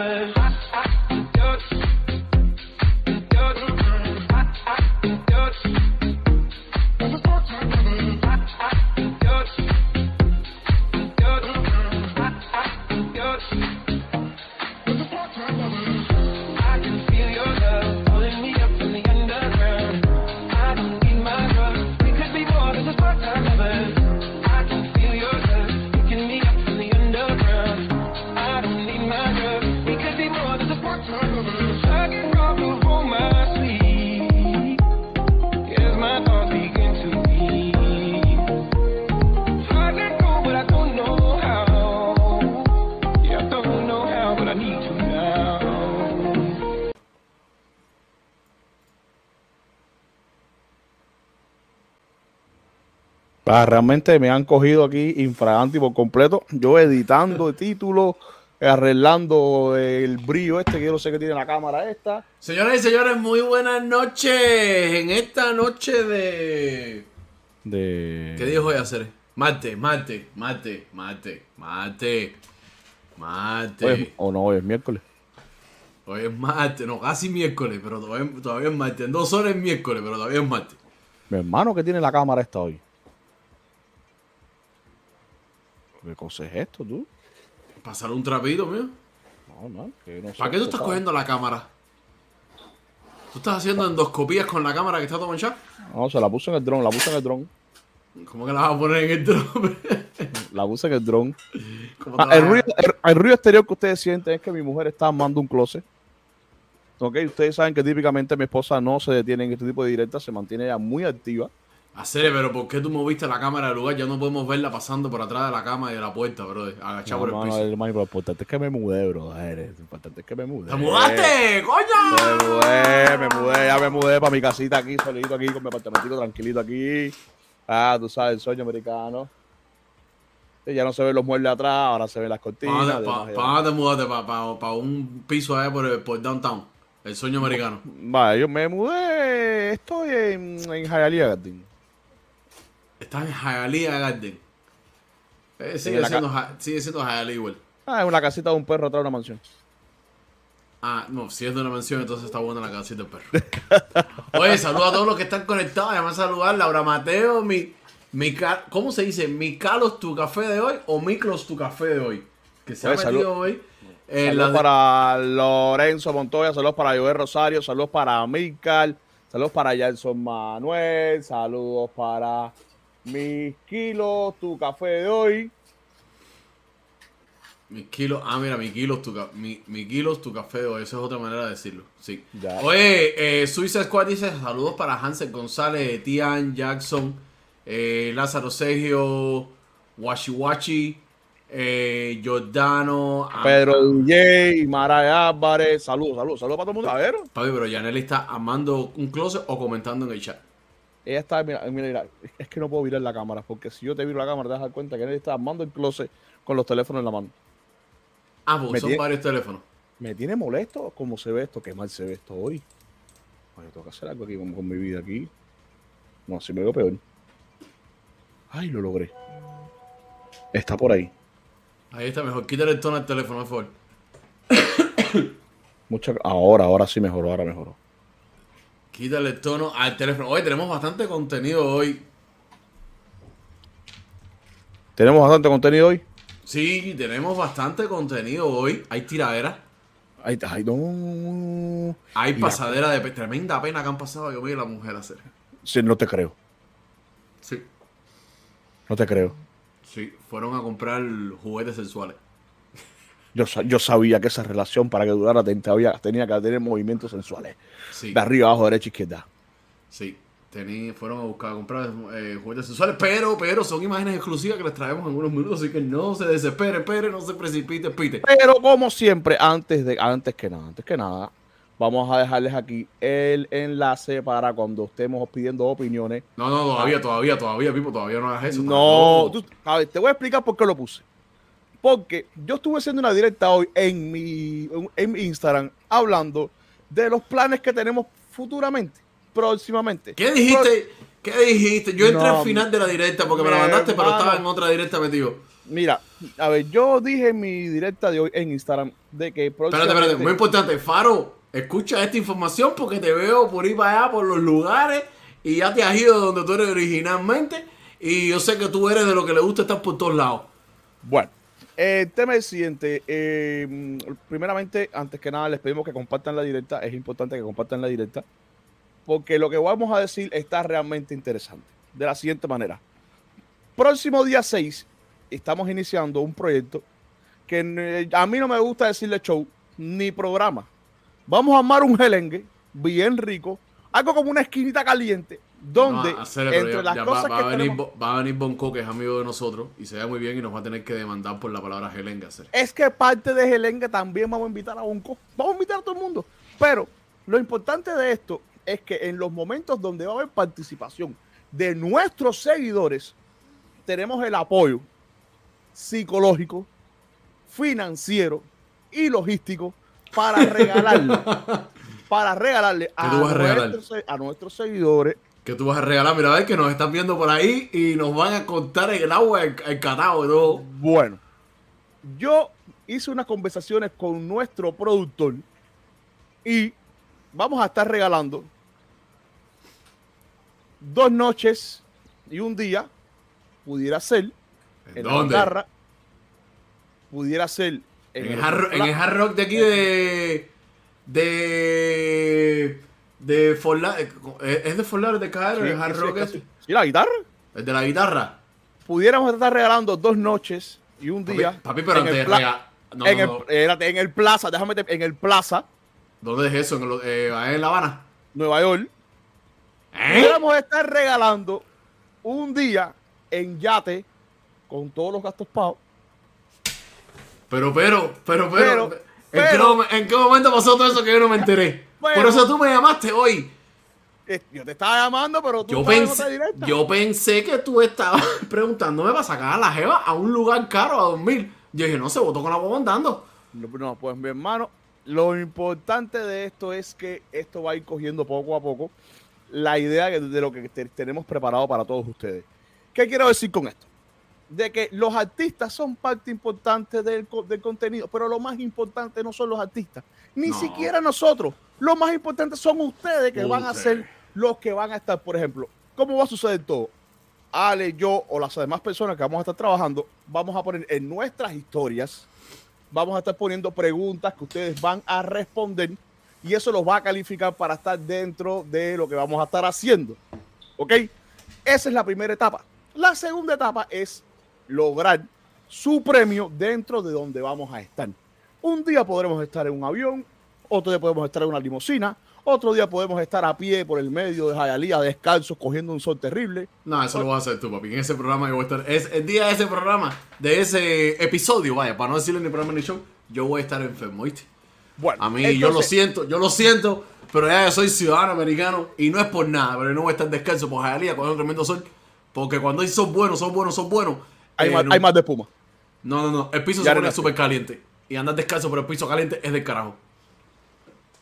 lovers. Ah, realmente me han cogido aquí infragante por completo. Yo editando títulos, arreglando el brillo este que yo no sé qué tiene la cámara esta. Señoras y señores, muy buenas noches. En esta noche de. De... ¿Qué día voy a hacer? Mate, mate, mate, mate, mate. Mate. Hoy- o no, hoy es miércoles. Hoy es martes, no, casi miércoles, pero todavía, todavía es martes. En dos horas es miércoles, pero todavía es martes. Mi hermano que tiene la cámara esta hoy. ¿Qué cosa es esto, tú? Pasar un trapito, mío. No, no, que no sé, ¿Para qué tú estás cogiendo la cámara? ¿Tú estás haciendo endoscopías con la cámara que está todo manchada? No, se la puse en el dron, la puse en el dron. ¿Cómo que la vas a poner en el drone? La puse en el dron. ¿Cómo te Ah, el, ruido, el- el ruido exterior que ustedes sienten es que mi mujer está armando un closet. Ok, ustedes saben que típicamente mi esposa no se detiene en este tipo de directas, se mantiene ella muy activa. Hacer, pero ¿por qué tú moviste la cámara del lugar? Ya no podemos verla pasando por atrás de la cama y de la puerta, bro. Agachada No, por el no, no, piso. el más importante es que me mudé, bro. Lo importante es que me mudé. ¡Te mudaste, Me coño! mudé, me mudé, ya me mudé para mi casita aquí, solito aquí, con mi apartamentito tranquilito aquí. Ah, tú sabes, el sueño americano. Ya no se ven los muebles atrás, ahora se ven las cortinas. ¿Para pa, pa te mudaste? ¿Para un piso allá por, el- por downtown? El sueño americano. Vale, yo me mudé, estoy en, en Hialeah Garden. Estás en Hialeah Garden. Eh, sigue, siendo, sigue siendo Hialeah igual. Ah, es una casita de un perro atrás de una mansión. Ah, no, si es de una mención, entonces está buena la casita del perro. Oye, saluda a todos los que están conectados. Además, saludar Laura Mateo, mi, mi ¿cómo se dice? ¿Mi Calos tu café de hoy o Miklos tu café de hoy? Que se Oye, ha metido hoy. en saludos de- para Lorenzo Montoya, saludos para Joel Rosario, saludos para Milcar, saludos para Jason Manuel, saludos para mis kilos, tu café de hoy. Mi kilos, ah, mira, mi kilos, tu, mi, mi kilos, tu café de hoy. Esa es otra manera de decirlo. Sí. Ya. Oye, eh, Suiza Squad dice saludos para Hansel González, Tian Jackson, eh, Lázaro Sergio, Washi Washi, eh, Giordano. Pedro DJ, Mara Álvarez, saludos, saludos, saludos para todo el mundo. A ver, Papi, pero Yaneli está amando un closet o comentando en el chat. Ella está, mira, mira, mira, es que no puedo virar la cámara, porque si yo te viro la cámara te vas a dar cuenta que él está armando el closet con los teléfonos en la mano. Ah, porque Me son tiene- varios teléfonos. Me tiene molesto cómo se ve esto, qué mal se ve esto hoy. Oye, tengo que hacer algo aquí con, con mi vida aquí. No, así me veo peor. Ay, lo logré. Está por ahí. Ahí está, mejor quítale el tono al teléfono, por favor. Mucha... Ahora, ahora sí mejoró, ahora mejoró. Quítale el tono al teléfono. Oye, tenemos bastante contenido hoy. Tenemos bastante contenido hoy. Sí, tenemos bastante contenido hoy. Hay tiraderas. Ay, ay, no. Hay Y la- pasadera de tremenda pena que han pasado yo vi a la mujer hacer. Sí, no te creo. Sí, No te creo. sí, fueron a comprar juguetes sexuales. Yo, sa- yo sabía que esa relación para que durara tenía que tener movimientos sensuales. Sí, De arriba, abajo, derecha, izquierda. sí. Tení- fueron a buscar a comprar eh, juguetes sexuales, pero, pero son imágenes exclusivas que les traemos en unos minutos, así que no se desespere, espere, no se precipite, pite. Pero como siempre, antes de antes que nada, antes que nada, vamos a dejarles aquí el enlace para cuando estemos pidiendo opiniones. No, no, todavía, todavía, todavía, Pipo, todavía no hagas eso. No, tampoco. tú- a ver, te voy a explicar por qué lo puse. Porque yo estuve haciendo una directa hoy en mi, en mi Instagram hablando de los planes que tenemos futuramente, próximamente. ¿Qué dijiste? ¿Qué dijiste? Yo entré No, al final de la directa porque me la mandaste, pero estaba en otra directa metido. Mira, a ver, yo dije en mi directa de hoy en Instagram de que Espérate, próximamente... espérate, muy importante. Faro, escucha esta información porque te veo por ir para allá, por los lugares, y ya te has ido de donde tú eres originalmente, y yo sé que tú eres de lo que le gusta estar por todos lados. Bueno, el tema es el siguiente. eh, primeramente, antes que nada, les pedimos que compartan la directa. Es importante que compartan la directa. Porque lo que vamos a decir está realmente interesante. De la siguiente manera. Próximo día 6, estamos iniciando un proyecto que eh, a mí no me gusta decirle show ni programa. Vamos a armar un gelengue bien rico. Algo como una esquinita caliente. Donde, No, entre ya- las ya cosas va, va que a venir, tenemos- va a venir Bonco, que es amigo de nosotros, y se ve muy bien, y nos va a tener que demandar por la palabra Gelenga es que parte de Gelengue también vamos a invitar a Bonco. Vamos a invitar a todo el mundo. Pero lo importante de esto es que en los momentos donde va a haber participación de nuestros seguidores, tenemos el apoyo psicológico, financiero y logístico para regalarle, para regalarle a, regalar? nuestros, a nuestros seguidores Que tú vas a regalar, mira, a ver que nos están viendo por ahí y nos van a contar en el agua el, el catao y todo. Bueno, yo hice unas conversaciones con nuestro productor y vamos a estar regalando dos noches y un día, pudiera ser en la ¿Dónde? Guitarra, pudiera ser En, en, el hard, en el hard rock de aquí de. De. De Forlar. ¿Es de Forlar de caer? Sí, el hard rock sí, la guitarra. El de la guitarra. Pudiéramos estar regalando dos noches y un día. papi, pero en antes de el, pla-. No, en, no, el, no. en el plaza, déjame te- en el plaza, ¿Dónde es eso? ¿En, el- eh, en La Habana? Nueva York. ¿Eh? Pudiéramos estar regalando un día en yate con todos los gastos pagos. Pero, pero, pero, pero. Pero, ¿en, pero- qué, en qué momento pasó todo eso que yo no me enteré? Bueno. Por eso tú me llamaste hoy. Eh, Yo te estaba llamando, pero tú Yo pensé, directa. yo pensé que tú estabas preguntándome para sacar a la jeva a un lugar caro a dormir. Yo dije, no, se votó con la boba andando. No, no, pues mi hermano, lo importante de esto es que esto va a ir cogiendo poco a poco la idea de lo que te- tenemos preparado para todos ustedes. ¿Qué quiero decir con esto? De que los artistas son parte importante del, co- del contenido, pero lo más importante no son los artistas, ni No. siquiera nosotros. Lo más importante son ustedes que van a ser los que van a estar, por ejemplo, ¿cómo va a suceder todo? Ale, yo o las demás personas que vamos a estar trabajando, vamos a poner en nuestras historias, vamos a estar poniendo preguntas que ustedes van a responder y eso los va a calificar para estar dentro de lo que vamos a estar haciendo. ¿Ok? Esa es la primera etapa. La segunda etapa es lograr su premio dentro de donde vamos a estar. Un día podremos estar en un avión, otro día podemos estar en una limusina, otro día podemos estar a pie por el medio de Jayalía, descalzos, cogiendo un sol terrible. No, eso lo vas a hacer tú, papi. En ese programa yo voy a estar. Es el día de ese programa, de ese episodio, vaya, para no decirle ni programa ni show, yo voy a estar enfermo, ¿viste? Bueno, A mí, yo lo siento, yo lo siento, pero ya yo soy ciudadano americano y no es por nada, pero no voy a estar descalzo por Jayalía con un tremendo sol. Porque cuando hay son buenos, son buenos, son buenos. Hay, eh, más, no, hay más de espuma. no, no, no, el piso Ya se pone súper caliente. Y andar descalzo, pero el piso caliente es del carajo.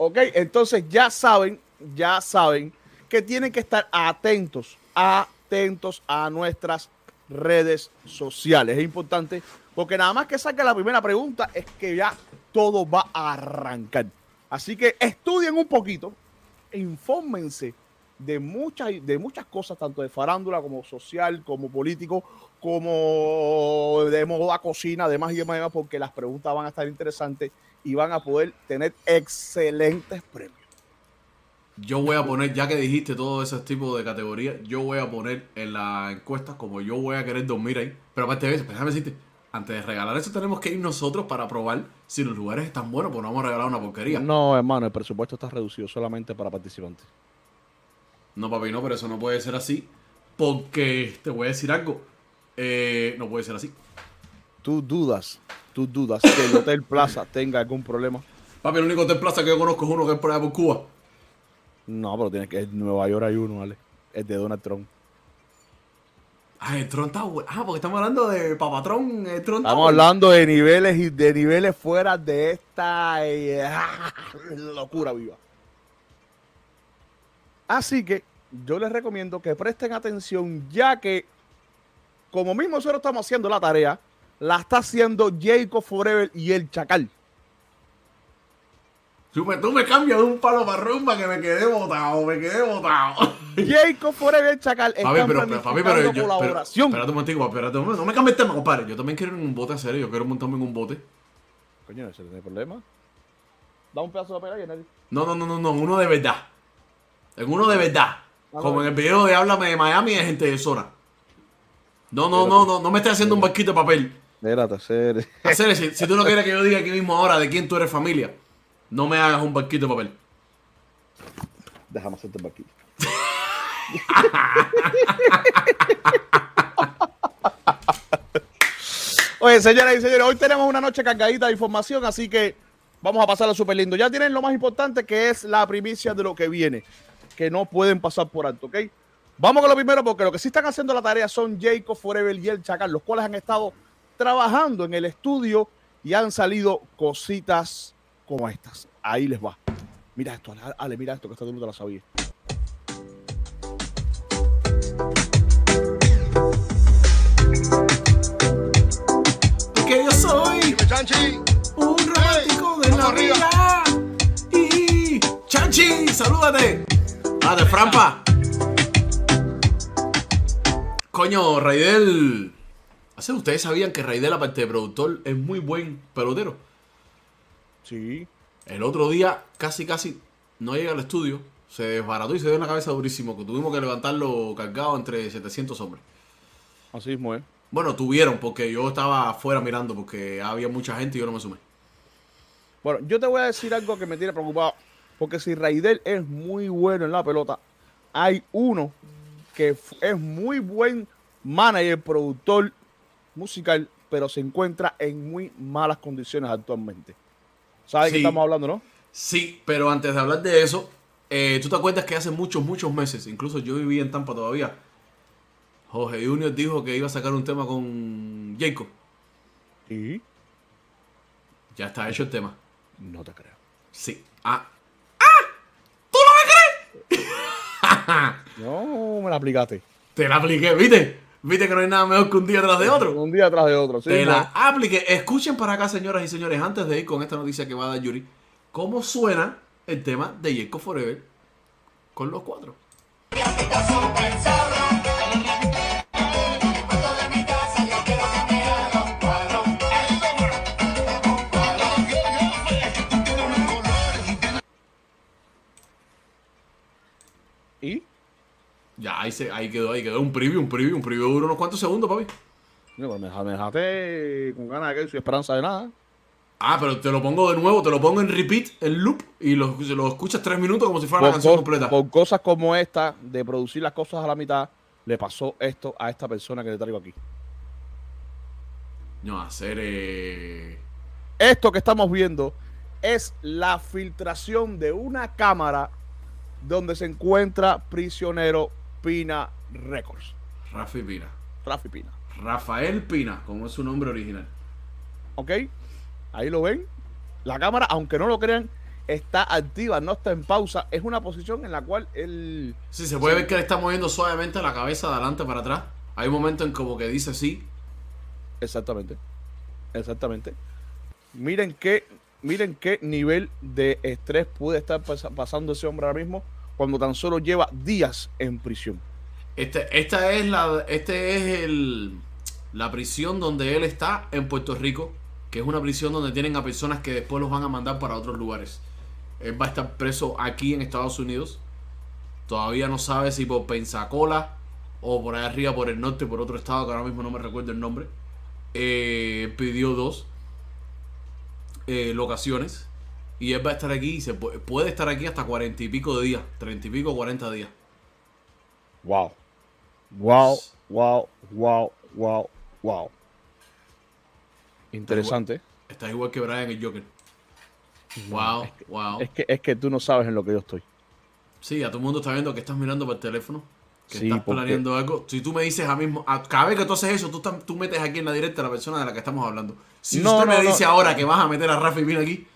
Ok, entonces ya saben, ya saben que tienen que estar atentos, atentos a nuestras redes sociales. Es importante porque nada más que salga la primera pregunta es que ya todo va a arrancar. Así que estudien un poquito, infórmense de muchas, de muchas cosas, tanto de farándula como social, como político, como de moda, cocina, demás, y demás, porque las preguntas van a estar interesantes y van a poder tener excelentes premios. Yo voy a poner, ya que dijiste todo ese tipo de categorías, yo voy a poner en la encuesta como yo voy a querer dormir ahí. Pero aparte de eso, déjame decirte, antes de regalar eso tenemos que ir nosotros para probar si los lugares están buenos, pues no vamos a regalar una porquería. No, No, hermano, el presupuesto está reducido solamente para participantes. papi, no, pero eso no puede ser así. Porque te voy a decir algo. eh, no puede ser así. Tú dudas, tú dudas que el Hotel Plaza tenga algún problema. Papi, el único hotel plaza que yo conozco es uno que es por allá por Cuba. No, pero tienes que en Nueva York hay uno, ¿vale? Es de Donald Trump. Ah, el Tron está bueno. Ah, porque estamos hablando de Papatrón. El Tron Estamos bueno. hablando de niveles y de niveles fuera de esta eh, locura viva. Así que yo les recomiendo que presten atención, ya que como mismo nosotros estamos haciendo la tarea, la está haciendo Jacob Forever y el Chacal. Tú me, tú me cambias de un palo para rumba que me quedé botado, me quedé botado. Jacob Forever y el Chacal están Papi, pero, pero, papi, pero, yo, pero, colaboración. espérate un momentico, espérate un momento. No me cambies el tema, compadre. Yo también quiero ir en un bote a serio, yo quiero montarme en un bote. Coño, ese no hay problema. Da un pedazo de pera y nadie. No, no, no, no, no, uno de verdad. En uno de verdad. Ah, Como no. en el video de Háblame de Miami de gente de zona. No, no, no, no, no me estés haciendo un barquito de papel. Espérate, hacer. Hacer si, si tú no quieres que yo diga aquí mismo ahora de quién tú eres familia, no me hagas un barquito de papel. Déjame hacerte el barquito. Oye, señoras y señores, hoy tenemos una noche cargadita de información, así que vamos a pasarlo súper lindo. Ya tienen lo más importante que es la primicia de lo que viene, que no pueden pasar por alto, ¿ok? Vamos con lo primero, porque lo que sí están haciendo la tarea son Jacob Forever y el Chacal, los cuales han estado trabajando en el estudio y han salido cositas como estas. Ahí les va. Mira esto, Ale, mira esto que está tú no te la sabía. Que yo soy un romántico de la vida. Y Chanchi, salúdate. Ah, de Frampa. Coño, Raidel. ¿Hace ustedes sabían que Raidel, aparte de productor, es muy buen pelotero? Sí. El otro día, casi, casi, no llega al estudio. Se desbarató y se dio una cabeza durísimo. Que tuvimos que levantarlo cargado entre 700 hombres. Así mismo, ¿eh? Bueno, tuvieron, porque yo estaba afuera mirando, porque había mucha gente y yo no me sumé. Bueno, yo te voy a decir algo que me tiene preocupado. Porque si Raidel es muy bueno en la pelota, hay uno que es muy buen manager, productor musical, pero se encuentra en muy malas condiciones actualmente. ¿Sabes de qué estamos hablando, no? Sí, pero antes de hablar de eso, eh, tú te acuerdas que hace muchos, muchos meses, incluso yo vivía en Tampa todavía, Jorge Junior dijo que iba a sacar un tema con Jacob. ¿Y? Ya está hecho el tema. No te creo. Sí. Ah. ¡Ah! ¿Tú no me crees? no, me la aplicaste. Te la apliqué, ¿viste? ¿Viste que no hay nada mejor que un día tras de otro? Un día tras de otro, sí. Te la apliqué. Escuchen para acá, señoras y señores, antes de ir con esta noticia que va a dar Yuri, cómo suena el tema de Jacob Forever con los cuatro. Ahí, se, ahí quedó, ahí quedó un preview, un preview, un preview duro unos cuantos segundos, papi. No, pues me, dejaste con ganas de que soy esperanza de nada. Ah, pero te lo pongo de nuevo, te lo pongo en repeat, en loop, y lo, lo escuchas tres minutos como si fuera una canción completa. Por cosas como esta, de producir las cosas a la mitad, le pasó esto a esta persona que le traigo aquí. No, hacer... Eh... Esto que estamos viendo es la filtración de una cámara donde se encuentra prisionero Pina Records. Rafi Pina. Rafi Pina. Rafael Pina, como es su nombre original. ¿Ok? Ahí lo ven. La cámara, aunque no lo crean, está activa, no está en pausa. Es una posición en la cual él... Sí, se puede ver que le está moviendo suavemente la cabeza de adelante para atrás. Hay un momento en como que dice sí. Exactamente. Exactamente. Miren qué, miren qué nivel de estrés puede estar pasando ese hombre ahora mismo cuando tan solo lleva días en prisión. Este, esta es la, este es el, la prisión donde él está en Puerto Rico, que es una prisión donde tienen a personas que después los van a mandar para otros lugares. Él va a estar preso aquí en Estados Unidos. Todavía no sabe si por Pensacola o por allá arriba, por el norte, por otro estado, que ahora mismo no me recuerdo el nombre. Eh, pidió dos eh, locaciones. Y él va a estar aquí y se puede, puede estar aquí hasta cuarenta y pico de días. Treinta y pico, cuarenta días. Wow. Wow, wow, wow, wow, wow. Interesante. Estás igual, que Brian el Joker. wow, es que, wow. Es que, es que tú no sabes en lo que yo estoy. Sí, a todo el mundo está viendo que estás mirando por el teléfono. Que estás planeando algo. Si tú me dices a mismo, a, cada vez que tú haces eso, tú, tú metes aquí en la directa a la persona de la que estamos hablando. Si usted me dice ahora que vas a meter a Rafa y Pina aquí,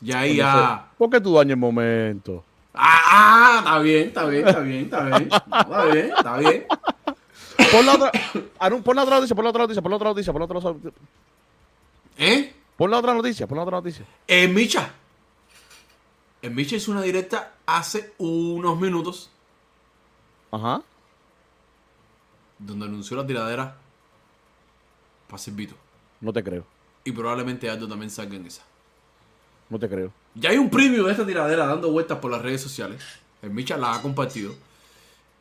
ya ahí ya. ¿Por qué tú dañas el momento? Ah, ah, está bien, está bien, está bien, está bien. Está bien, está bien. Pon la otra, pon la otra noticia, pon la otra noticia, pon la otra noticia, pon la otra noticia. ¿Eh? Pon la otra noticia, pon la otra noticia. En Micha. En Micha hizo una directa hace unos minutos. Ajá. Donde anunció la tiradera para Silvito. No te creo. Y probablemente Aldo también salga en esa. No te creo. Ya hay un preview de esta tiradera dando vueltas por las redes sociales. El Micha la ha compartido.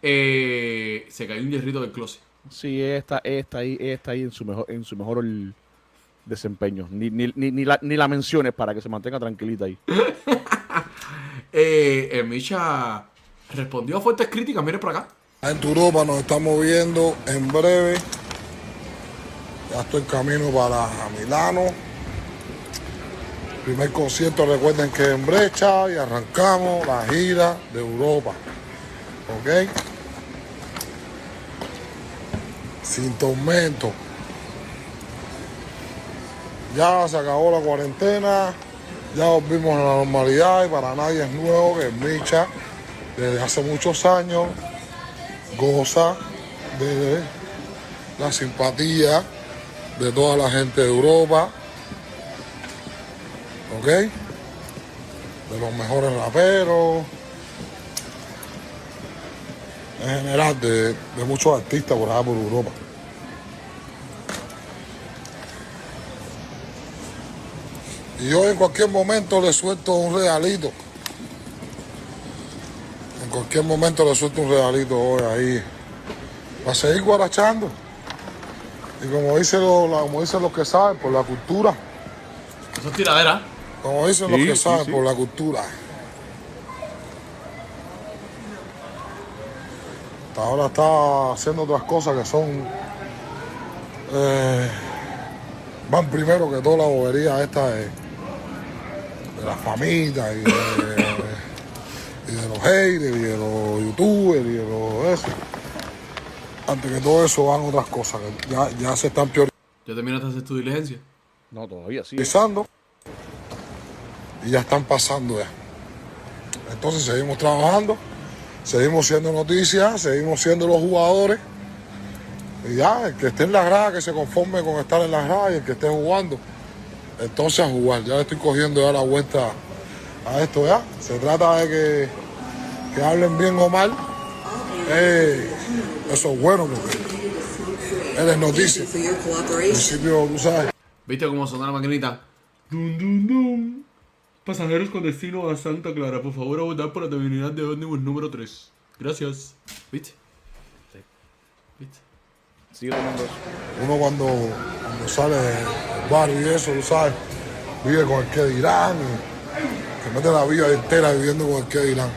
Eh, se cayó un hierrito del closet. Sí, está, está ahí, está ahí en su mejor, en su mejor desempeño. Ni, ni, ni, la, ni la menciones para que se mantenga tranquilita ahí. eh, el Micha respondió a fuertes críticas. Mire por acá. En Europa nos estamos viendo en breve. Ya estoy en camino para Milano Primer concierto, recuerden que en Brecha y arrancamos la gira de Europa. ¿Ok? sin tormento. Ya se acabó la cuarentena, ya volvimos a la normalidad y para nadie es nuevo que Micha desde hace muchos años goza de la simpatía de toda la gente de Europa, ¿ok? De los mejores raperos, en general de, de muchos artistas por allá por Europa. Y yo en cualquier momento le suelto un regalito. En cualquier momento le suelto un regalito hoy ahí. Para seguir guarachando. Y como dicen los, como dicen los que saben, por la cultura. Eso es tiradera. Como dicen los Sí, que sí, saben, sí. por la cultura. Hasta ahora está haciendo otras cosas que son. eh, van primero que toda la bobería esta de, de la familia y de, y de los haters y de los youtubers y de los eso. Antes que todo eso van otras cosas que ya, ya se están ¿Ya terminaste de hacer tu diligencia? No, todavía sí. priorizando y ya están pasando ya. Entonces seguimos trabajando, seguimos siendo noticias, seguimos siendo los jugadores. Y ya, el que esté en la grada, que se conforme con estar en la grada y el que esté jugando, entonces a jugar. Ya le estoy cogiendo ya la vuelta a esto ya. Se trata de que, que hablen bien o mal. Eh, eso es bueno porque él es noticia. Al principio, tú sabes. ¿Viste cómo sonó la maquinita? Dum, dum, dum. Pasajeros con destino a Santa Clara, por favor abordar por la terminal de ómnibus número 3. Gracias. ¿Viste? ¿Viste? Sigue tomando eso. Uno cuando, cuando sale del barrio y eso, tú sabes, vive con el que dirán, y se mete la vida entera viviendo con el que dirán.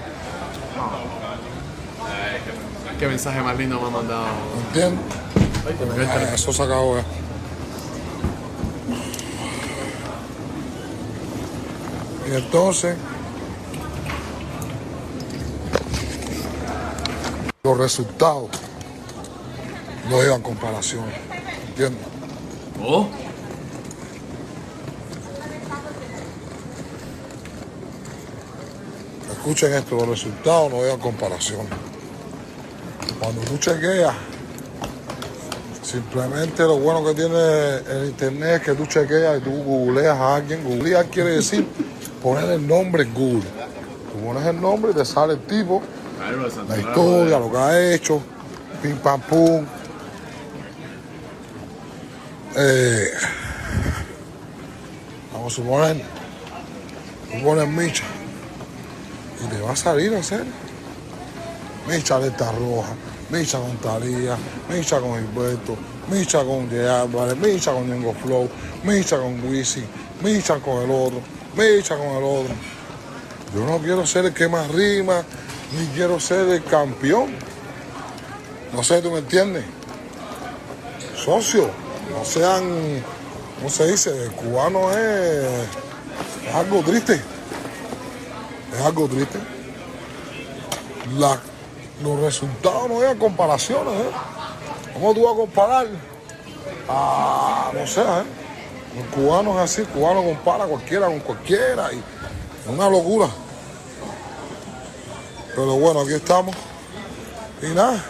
Qué mensaje más lindo me han mandado. ¿Entiendes? Ay, eso se acabó ya. Y entonces, los resultados no llevan comparaciones. ¿Entiendes? Oh, Escuchen esto, los resultados no llevan comparación. Cuando tú chequeas, simplemente lo bueno que tiene el internet es que tú chequeas y tú googleas a alguien. Googlear quiere decir poner el nombre en Google. Tú pones el nombre y te sale el tipo, de la historia, lo que ha hecho, pim pam pum. Eh, vamos a suponer, tú pones Micha y te va a salir a hacer. Micha alerta roja, Micha con Talía, Micha con Gilberto, Micha con Jay Álvarez, Micha con Ñengo Flow, Micha con Wisin, Micha con el otro, Micha con el otro. Yo no quiero ser el que más rima, ni quiero ser el campeón. No sé, ¿tú me entiendes? Socio, no sean, ¿cómo se dice? El cubano es, es algo triste. Es algo triste. Los resultados no hay comparaciones. ¿eh? ¿Cómo tú vas a comparar? a no sé, ¿eh? El cubano es así, el cubano compara cualquiera con cualquiera y es una locura. Pero bueno, aquí estamos. Y nada,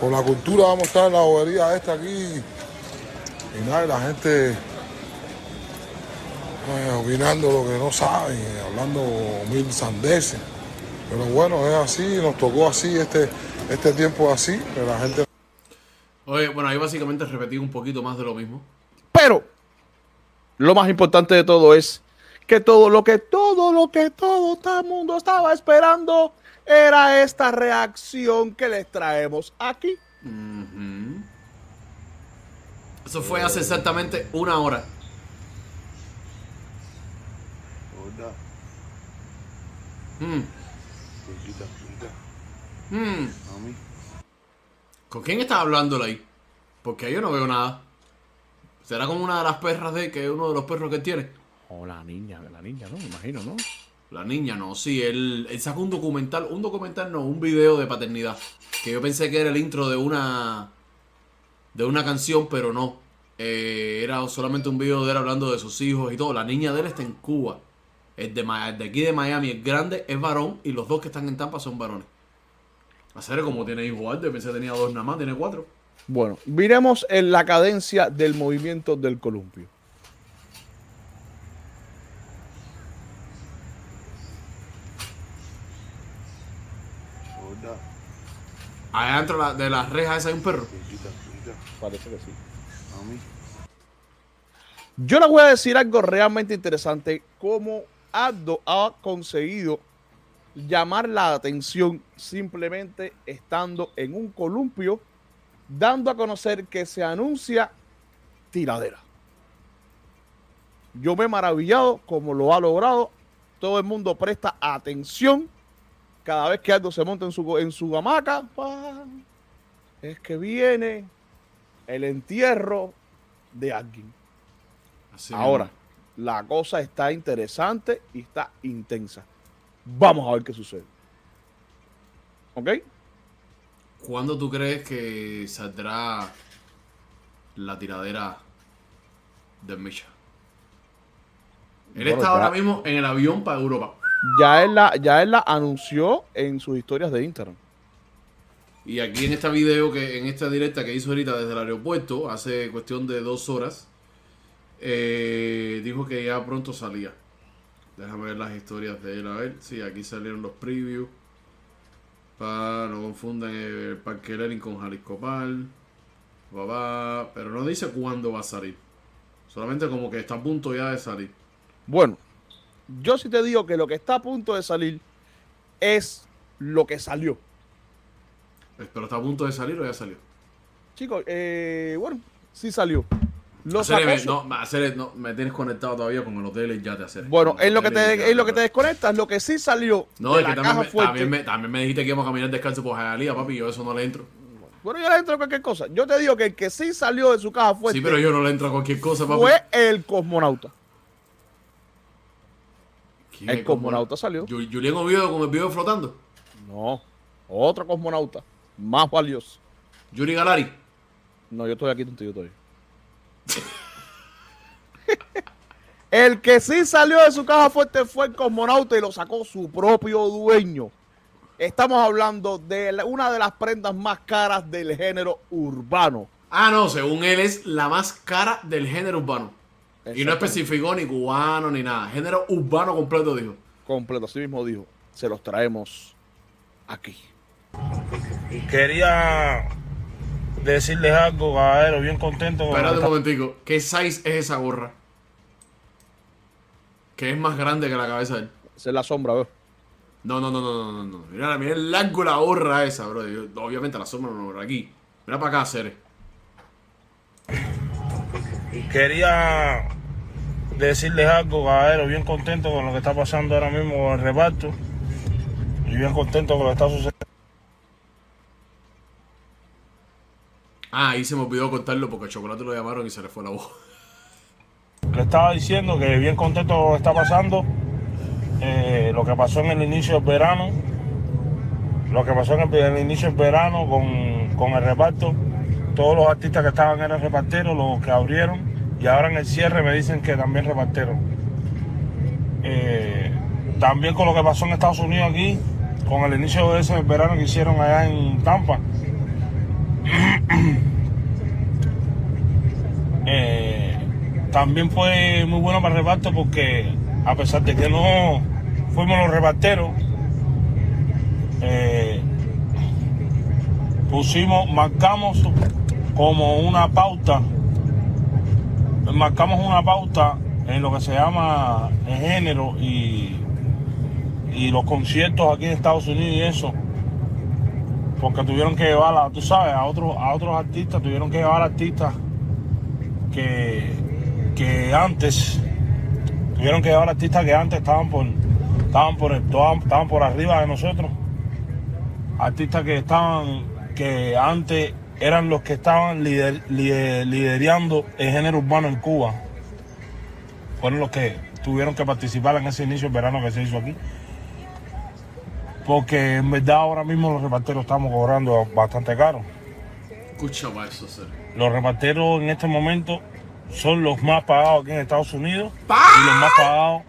por la cultura vamos a estar en la bobería esta aquí. Y nada, y la gente eh, opinando lo que no saben, hablando mil sandeces. Pero bueno, es así, nos tocó así, este, este tiempo así, que la gente Oye, bueno, ahí básicamente repetí un poquito más de lo mismo. Pero lo más importante de todo es que todo lo que todo lo que todo el mundo estaba esperando era esta reacción que les traemos aquí. Eso fue hace exactamente una hora. Mm. Mm. ¿Con quién estás hablando ahí? Porque yo no veo nada. ¿Será como una de las perras de que es uno de los perros que tiene? Oh, la niña, la niña, ¿no? Me imagino, ¿no? La niña, no, sí, él, él sacó un documental, un documental no, un video de paternidad. Que yo pensé que era el intro de una de una canción, pero no. Eh, era solamente un video de él hablando de sus hijos y todo. La niña de él está en Cuba. El de, el de aquí de Miami, el grande, es varón y los dos que están en Tampa son varones. Hacer como tiene hijos alto, pensé que tenía dos nada más, tiene cuatro. Bueno, miremos en la cadencia del movimiento del columpio. Allá dentro de la- de las rejas esa hay un perro. Parece que sí. Yo les voy a decir algo realmente interesante, cómo Aldo ha conseguido llamar la atención simplemente estando en un columpio, dando a conocer que se anuncia tiradera. Yo me he maravillado como lo ha logrado. Todo el mundo presta atención cada vez que Aldo se monta en su, en su hamaca. Es que viene el entierro de alguien. Así Ahora, la cosa está interesante y está intensa. Vamos a ver qué sucede. ¿Ok? ¿Cuándo tú crees que saldrá la tiradera de Misha? Él Bueno, está ahora mismo en el avión para Europa. Ya él, la, ya él la anunció en sus historias de Instagram. Y aquí en este video, que en esta directa que hizo ahorita desde el aeropuerto, hace cuestión de dos horas, eh, dijo que ya pronto salía. Déjame ver las historias de él, a ver. Sí, aquí salieron los previews. No confundan el Parque Lenin con Jalisco Pal. Papá, pero no dice cuándo va a salir. Solamente como que está a punto ya de salir. Bueno, yo sí te digo que lo que está a punto de salir es lo que salió. Pero está a punto de salir o ya salió. Chicos, eh, bueno, sí salió. Lo Hacer- me, sacó su- no, hacer- no, me tienes conectado todavía con el hotel y ya te hace. Bueno, es lo que te, es lo que te desconectas, lo que sí salió No, de es que la también caja me, fuerte. también, me, también me dijiste que íbamos a caminar descalzo por Jayalía, papi, y yo eso no le entro. Bueno, yo le entro a cualquier cosa. Yo te digo que el que sí salió de su caja fuerte Sí, pero yo no le entro a cualquier cosa, papi. fue el cosmonauta. ¿Quién el es cosmonauta salió. Ju- Julián Oviedo con el video flotando. No, otro cosmonauta, más valioso. Yuri Galari. No, yo estoy aquí contigo todavía. el que sí salió de su caja fuerte fue el cosmonauta y lo sacó su propio dueño. Estamos hablando de una de las prendas más caras del género urbano. Ah, no, según él es la más cara del género urbano. Y no especificó ni cubano ni nada. Género urbano completo, dijo. Completo, así mismo dijo. Se los traemos aquí. Quería decirles algo, caballero, bien contento. con lo Espérate que un está- momentico. ¿Qué size es esa gorra? Que es más grande que la cabeza de él. Esa es la sombra, veo. No, no, no, no, no, no, no. Mira, mira el largo de la gorra esa, bro. Yo- obviamente la sombra no, pero aquí. Mira para acá, Cere. Quería decirles algo, caballero, bien contento con lo que está pasando ahora mismo con el reparto. Y bien contento con lo que está sucediendo. Ah, ahí se me olvidó contarlo porque el chocolate lo llamaron y se le fue la voz. Le estaba diciendo que bien contento está pasando. eh, lo que pasó en el inicio del verano. Lo que pasó en el, inicio del verano con, con el reparto. Todos los artistas que estaban eran reparteros, los que abrieron. Y ahora en el cierre me dicen que también reparteros. Eh, también con lo que pasó en Estados Unidos aquí, con el inicio de ese verano que hicieron allá en Tampa. Eh, también fue muy bueno para el reparto porque a pesar de que no fuimos los reparteros, eh, pusimos, marcamos como una pauta, marcamos una pauta en lo que se llama el género y, y los conciertos aquí en Estados Unidos y eso, porque tuvieron que llevar, a, tú sabes, a otros, a otros artistas, tuvieron que llevar artistas que, que antes tuvieron que llevar artistas que antes estaban por estaban por por arriba de nosotros. Artistas que estaban que antes eran los que estaban lider- el género urbano en Cuba. Fueron los que tuvieron que participar en ese inicio del verano que se hizo aquí porque en verdad ahora mismo los reparteros estamos cobrando bastante caro Escucha para eso, ser. Los reparteros en este momento son los más pagados aquí en Estados Unidos y los más pagados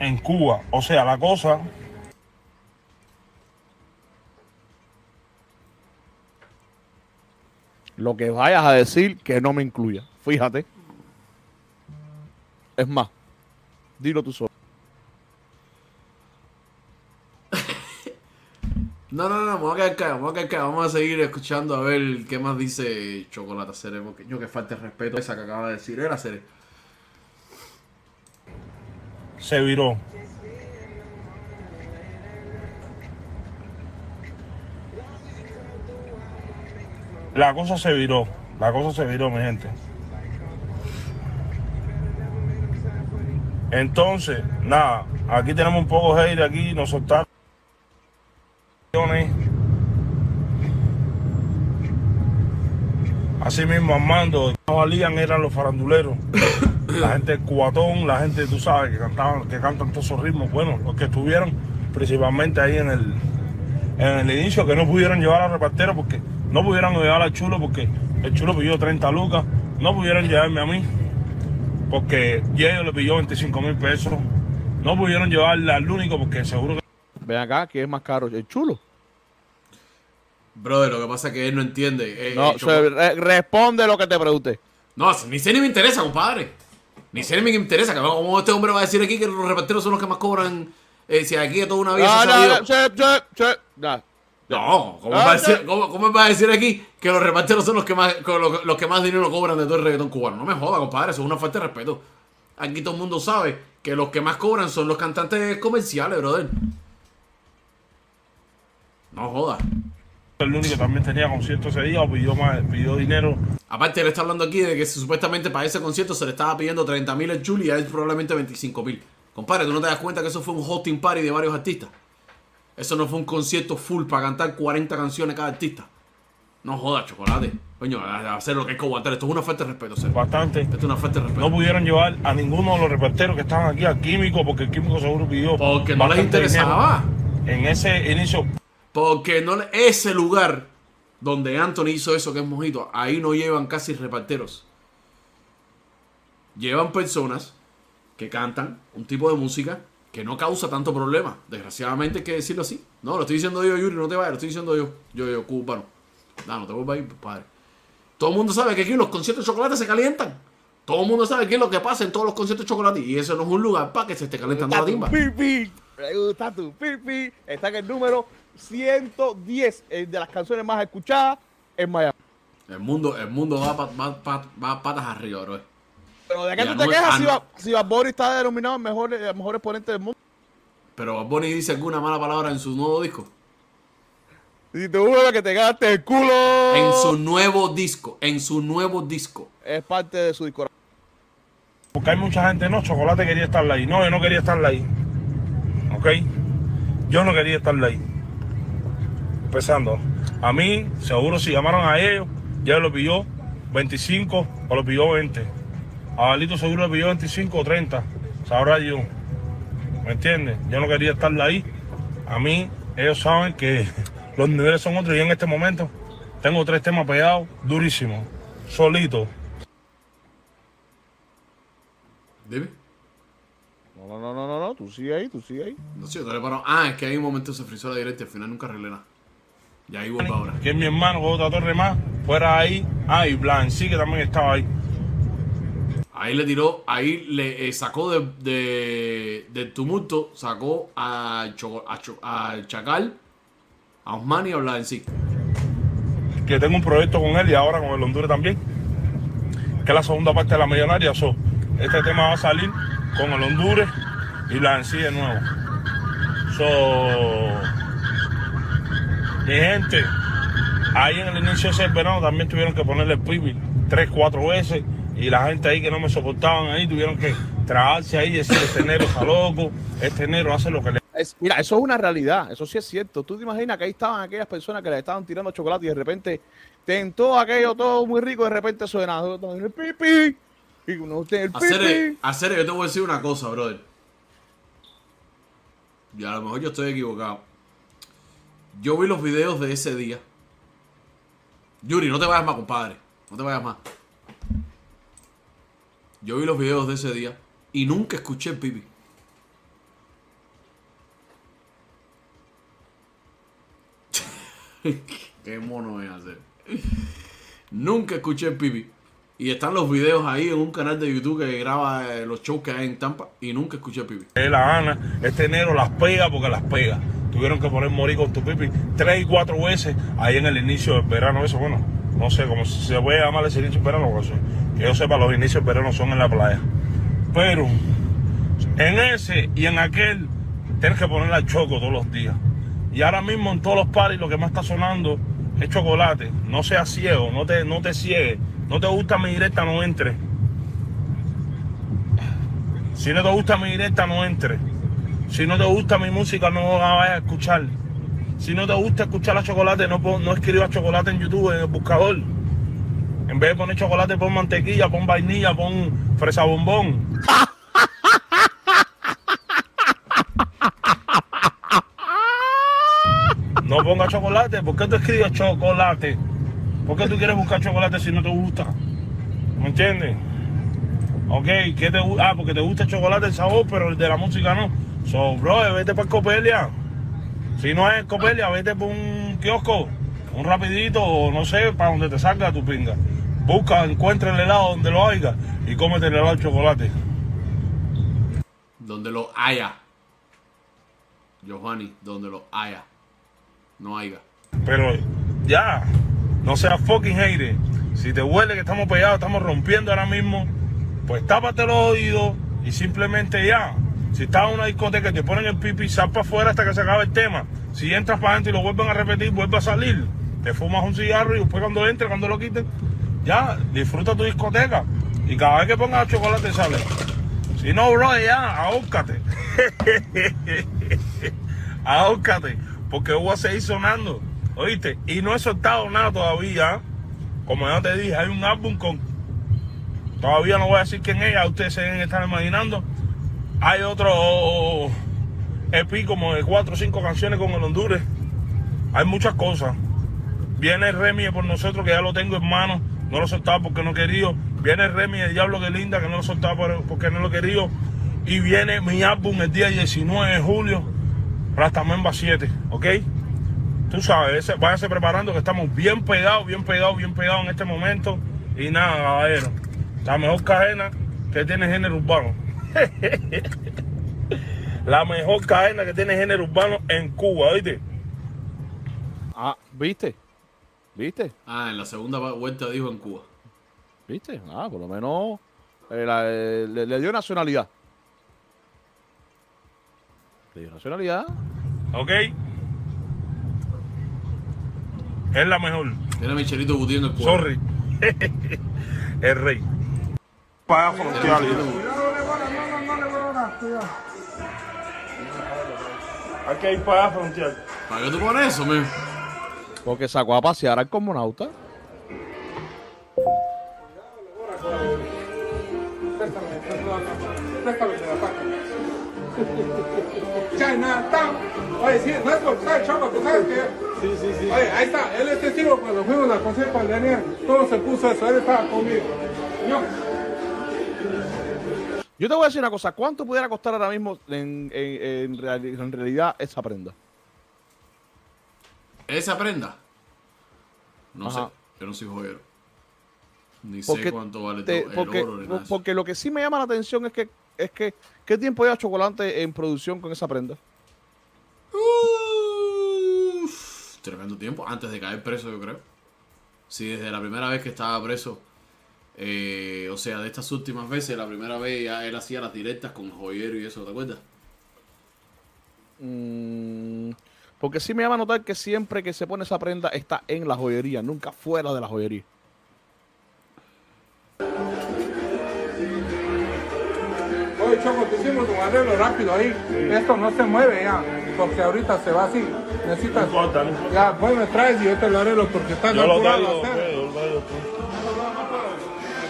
en Cuba. O sea, la cosa Lo que vayas a decir que no me incluya. Fíjate. Es más, dilo tú solo. No, no, no, vamos a callados, vamos a callados. Vamos a seguir escuchando a ver qué más dice Chocolate Cere. Porque yo que falta el respeto esa que acaba de decir. Era Cere. se viró. La cosa se viró, la cosa se viró, mi gente. Entonces, nada, aquí tenemos un poco de hate, aquí nos soltaron. Así mismo, Armando, no valían eran los faranduleros. La gente del cubatón, la gente, tú sabes, que cantaban, que cantan todos esos ritmos. Bueno, los que estuvieron principalmente ahí en el, en el inicio, que no pudieron llevar al repartero porque no pudieron llevar al chulo porque el chulo pidió 30 lucas. No pudieron llevarme a mí porque Diego le pidió 25 mil pesos. No pudieron llevarle al único porque seguro que Ven acá, que es más caro? El chulo. Brother, lo que pasa es que él no entiende. Eh, No, eh, re- responde lo que te pregunté. No, ni sé ni me interesa, compadre. Ni sé ni me interesa. Como este hombre va a decir aquí que los reparteros son los que más cobran. eh, si aquí de toda una vida No, se no, no. No, ¿cómo, Ah, va a decir, no. cómo- cómo va a decir aquí que los reparteros son los que más los, los que más dinero cobran de todo el reggaetón cubano? No me joda, compadre, eso es una falta de respeto. Aquí todo el mundo sabe que los que más cobran son los cantantes comerciales, brother. No joda. el único también tenía concierto ese día o pidió, más, pidió dinero. Aparte, él está hablando aquí de que supuestamente para ese concierto se le estaba pidiendo 30 mil el Chuli y a él probablemente 25 mil. Compadre, ¿tú no te das cuenta que eso fue un hosting party de varios artistas? Eso no fue un concierto full para cantar 40 canciones cada artista. No jodas, chocolate. Coño, a- a hacer lo que es coguantar. Esto es una falta de respeto, Sergio. Bastante. Esto es una falta de respeto. No pudieron llevar a ninguno de los reparteros que estaban aquí al químico porque el químico seguro pidió. Porque no les interesaba. dinero. En ese inicio, Porque no ese lugar donde Anthony hizo eso que es mojito, ahí no llevan casi reparteros. Llevan personas que cantan un tipo de música que no causa tanto problema. Desgraciadamente hay que decirlo así. No, lo estoy diciendo yo, Yuri, no te vayas, lo estoy diciendo yo. Yo, yo, cubano. No, no te vuelvas a ir, padre. Todo el mundo sabe que aquí los conciertos de chocolate se calientan. Todo el mundo sabe qué es lo que pasa en todos los conciertos de chocolate. Y eso no es un lugar para que se esté calentando la timba. Pipi. Me gusta tu pipi. Está en el número 110 eh, de las canciones más escuchadas en Miami. El mundo, el mundo va, pa- va, pa- va patas arriba, bro. Pero de qué tú a te quejas a si, si Bad Bunny está denominado el mejor, el mejor exponente del mundo. Pero Bad Bunny dice alguna mala palabra en su nuevo disco. Si te huele que te gaste el culo. En su nuevo disco. En su nuevo disco. Es parte de su discografía. porque hay mucha gente, no, Chocolate quería estar ahí. No, yo no quería estar ahí. ¿Ok? Yo no quería estar ahí. Empezando. A mí, seguro si llamaron a ellos, ya lo pidió 25 o lo pidió 20. A Balito seguro le pidió 25 o 30. Sabrá yo. ¿Me entiendes? Yo no quería estar ahí. A mí, ellos saben que los niveles son otros y en este momento tengo tres temas pegados durísimos. Solito. Dime. No, no, no, no, no, no. Tú sigue ahí, tú sigue ahí. No sé, yo te le paro. Ah, es que hay un momento se frizó la directa y al final nunca arreglé nada. Y ahí vuelvo ahora. que es mi hermano, con otra torre más, fuera ahí. Ah, y Blan, sí que también estaba ahí. Ahí le tiró, ahí le eh, sacó de, de, del tumulto, sacó a, a, Cho- al Chacal, a Osmani y a sí. Que tengo un proyecto con él y ahora con el Honduras también. Que es la segunda parte de la millonaria. So, este tema va a salir con el Honduras y sí de nuevo. So, mi gente, ahí en el inicio de ese verano también tuvieron que ponerle pipi tres, cuatro veces. Y la gente ahí que no me soportaban ahí tuvieron que tragarse ahí y decir, este enero está loco, este enero hace lo que le Es- mira, eso es una realidad, eso sí es cierto. Tú te imaginas que ahí estaban aquellas personas que le estaban tirando chocolate y de repente tentó aquello todo muy rico, de repente suena el pipi. Y uno tiene el Hacer, pipi. hacer, yo te voy a decir una cosa, brother. Y a lo mejor yo estoy equivocado. Yo vi los videos de ese día. Yuri, no te vayas más, compadre. No te vayas más. Yo vi los videos de ese día y nunca escuché el pipi. Qué mono es hacer. Nunca escuché el pipi. Y están los videos ahí en un canal de YouTube que graba eh, los shows que hay en Tampa y nunca escuché el pipi. La Ana, este enero las pega porque las pega. Tuvieron que poner morir con tu pipi tres y cuatro veces ahí en el inicio del verano. Eso, bueno, no sé cómo se puede llamar ese inicio del verano. Que yo sepa, los inicios del verano son en la playa. Pero en ese y en aquel tienes que ponerle al choco todos los días. Y ahora mismo en todos los paris lo que más está sonando es chocolate. No seas ciego, no te, no te ciegues. No te gusta mi directa, no entre. Si no te gusta mi directa, no entre. Si no te gusta mi música, no la vayas a escuchar. Si no te gusta escuchar a chocolate, no, no escribas chocolate en YouTube, en el buscador. En vez de poner chocolate, pon mantequilla, pon vainilla, pon fresa bombón. No ponga chocolate. ¿Por qué tú escribes chocolate? ¿Por qué tú quieres buscar chocolate si no te gusta? ¿Me entiendes? Ok, ¿qué te Ah, porque te gusta el chocolate, el sabor, pero el de la música no. So, bro, vete para Copelia. Si no es Copelia, vete por un kiosco, un rapidito, o no sé, para donde te salga tu pinga. Busca, encuentra el helado donde lo haya y cómete el helado de chocolate. Donde lo haya. Giovanni, donde lo haya. No haya. Pero ya, no seas fucking hater. Si te huele que estamos pegados, estamos rompiendo ahora mismo, pues tápate los oídos y simplemente ya. Si estás en una discoteca y te ponen el pipi, sal para afuera hasta que se acabe el tema. Si entras para adentro y lo vuelven a repetir, vuelve a salir. Te fumas un cigarro y después cuando entres, cuando lo quiten, ya, disfruta tu discoteca. Y cada vez que pongas chocolate sale. Si no, bro, ya, ahócate. ahócate. Porque voy a seguir sonando. ¿Oíste? Y no he soltado nada todavía. Como ya te dije, hay un álbum con. Todavía no voy a decir quién es, ya ustedes se deben estar imaginando. Hay otro EP como de cuatro o cinco canciones con el Honduras. Hay muchas cosas. Viene Remy por nosotros, que ya lo tengo en mano. No lo soltaba porque no quería. Viene Remy, el Diablo que linda, que no lo soltaba por- porque no lo quería. Y viene mi álbum el día 19 de julio, Rastamemba 7, ¿ok? Tú sabes, váyanse preparando que estamos bien pegados, bien pegados, bien pegados en este momento. Y nada, caballero, la mejor cadena que tiene género urbano. la mejor cadena que tiene género urbano en Cuba, ¿oíste? Ah, ¿viste? ¿Viste? Ah, en la segunda vuelta dijo en Cuba. ¿Viste? Ah, por lo menos eh, la- eh, le, le dio nacionalidad. Le dio nacionalidad. ¿Ok? Es la mejor. Tiene a Michelito Gutiérrez en el cuadro. Sorry. el rey. Para frontear. Hay que ir para frontear. ¿Para qué tú pones eso, men? Porque sacó a pasear al cosmonauta. Chinatown. Oye, sí, no es por usar Choco, tú sabes que. Sí, sí, sí. Oye, ahí está, él es testigo cuando fuimos a concierto con Daniel. Todo se puso eso, él estaba conmigo. Yo, Yo te voy a decir una cosa. ¿Cuánto pudiera costar ahora mismo en, en- en reali- en realidad esa prenda? ¿Esa prenda? No Ajá. sé. Yo no soy joyero. Ni Porque sé cuánto vale te- todo el porque, oro ni nada porque lo que sí me llama la atención es que, es que ¿qué tiempo lleva Chocolate en producción con esa prenda? Uf, tremendo tiempo. Antes de caer preso, yo creo. Sí, desde la primera vez que estaba preso. Eh, o sea, de estas últimas veces, la primera vez ya él hacía las directas con joyero y eso, ¿te acuerdas? Mm, porque sí me llama a notar que siempre que se pone esa prenda está en la joyería, nunca fuera de la joyería. oye, Choco, te hicimos un arreglo rápido ahí. Esto no se mueve ya, porque ahorita se va así. Necesitas. No importa, no importa. Ya, pues me traes y yo te lo arreglo porque está Yo lo traigo, hacer. pues, yo lo traigo,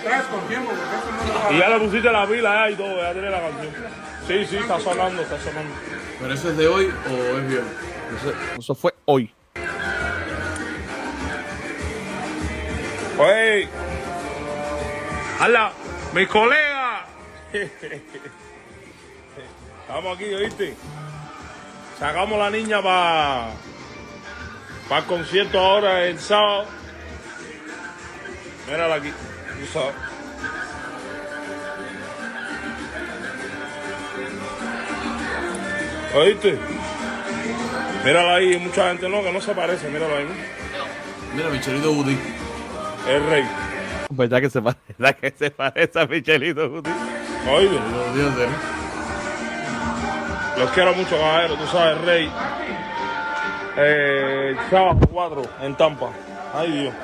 Me traes con tiempo porque eso no lo va a Y ya le pusiste la pila ya y todo, ya tiene la canción. Sí, sí, está sonando, está sonando. ¿Pero eso es de hoy o es viernes? Eso, eso fue hoy. Oye, ¡Hala! ¡Mi colega! Estamos aquí, ¿oíste? Sacamos la niña para para el concierto ahora el sábado. Mírala aquí, tú sabes. ¿Oíste? Mírala ahí, mucha gente no, que no se parece, mírala ahí. Mira, Michelito Woody. El rey. ¿Verdad que se parece, ¿verdad que se parece a Michelito Guti? Oíste, Dios de los quiero mucho, caballero, tú sabes, el rey. Eh, sábado 4 en Tampa. Ay, Dios.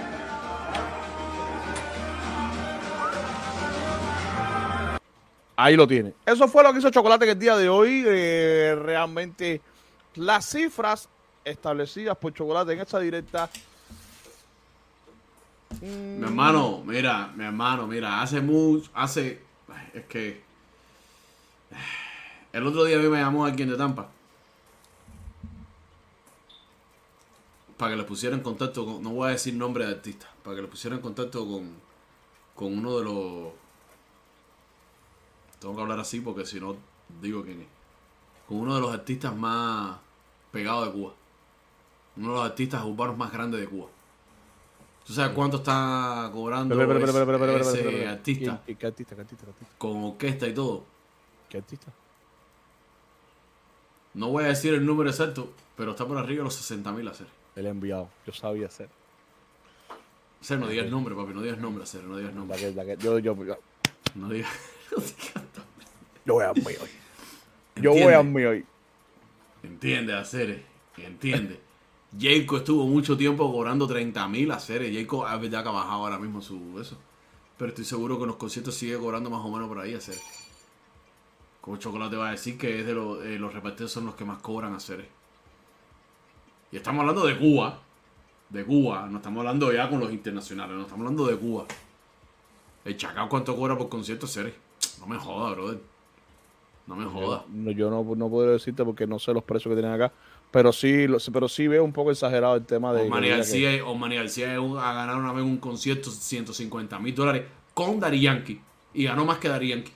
Ahí lo tiene. Eso fue lo que hizo Chocolate en el día de hoy. Eh, realmente las cifras establecidas por Chocolate en esta directa. Mi hermano, mira, mi hermano, mira, hace mucho, hace, es que, el otro día a mí me llamó alguien de Tampa para que le pusiera en contacto con, no voy a decir nombre de artista, para que le pusiera en contacto con, con uno de los, tengo que hablar así porque si no digo quién es, con uno de los artistas más pegados de Cuba, uno de los artistas urbanos más grandes de Cuba. ¿Tú sabes cuánto está cobrando ese- artista ¿Qué, artista? ¿Qué artista? ¿Qué artista? con orquesta y todo? ¿Qué artista? No voy a decir el número exacto, pero está por arriba de los 60 mil hacer. El enviado. Yo sabía hacer. Hacer, no digas nombre, papi, no digas nombre, hacer, no digas nombre. yo, yo, yo, No digas. yo voy a mí hoy. Yo Entiende. voy a mí hoy. Entiende, hacer, entiende. Jayco estuvo mucho tiempo cobrando 30 mil hacer. Jayco es verdad que ha bajado ahora mismo su eso. Pero estoy seguro que en los conciertos sigue cobrando más o menos por ahí hacer. Como Chocolate va a decir que es de los, eh, los repartidos son los que más cobran hacer. Y estamos hablando de Cuba. De Cuba. No estamos hablando ya con los internacionales. No estamos hablando de Cuba. El Chacao cuánto cobra por concierto hacer. No me joda, brother. No me joda. No, yo no, no puedo decirte porque no sé los precios que tienen acá. Pero sí, pero sí veo un poco exagerado el tema de. Osmani que- García, Osmani García es un- a ganar una vez un concierto 150 mil dólares con Dari Yankee. Y ganó más que Dari Yankee.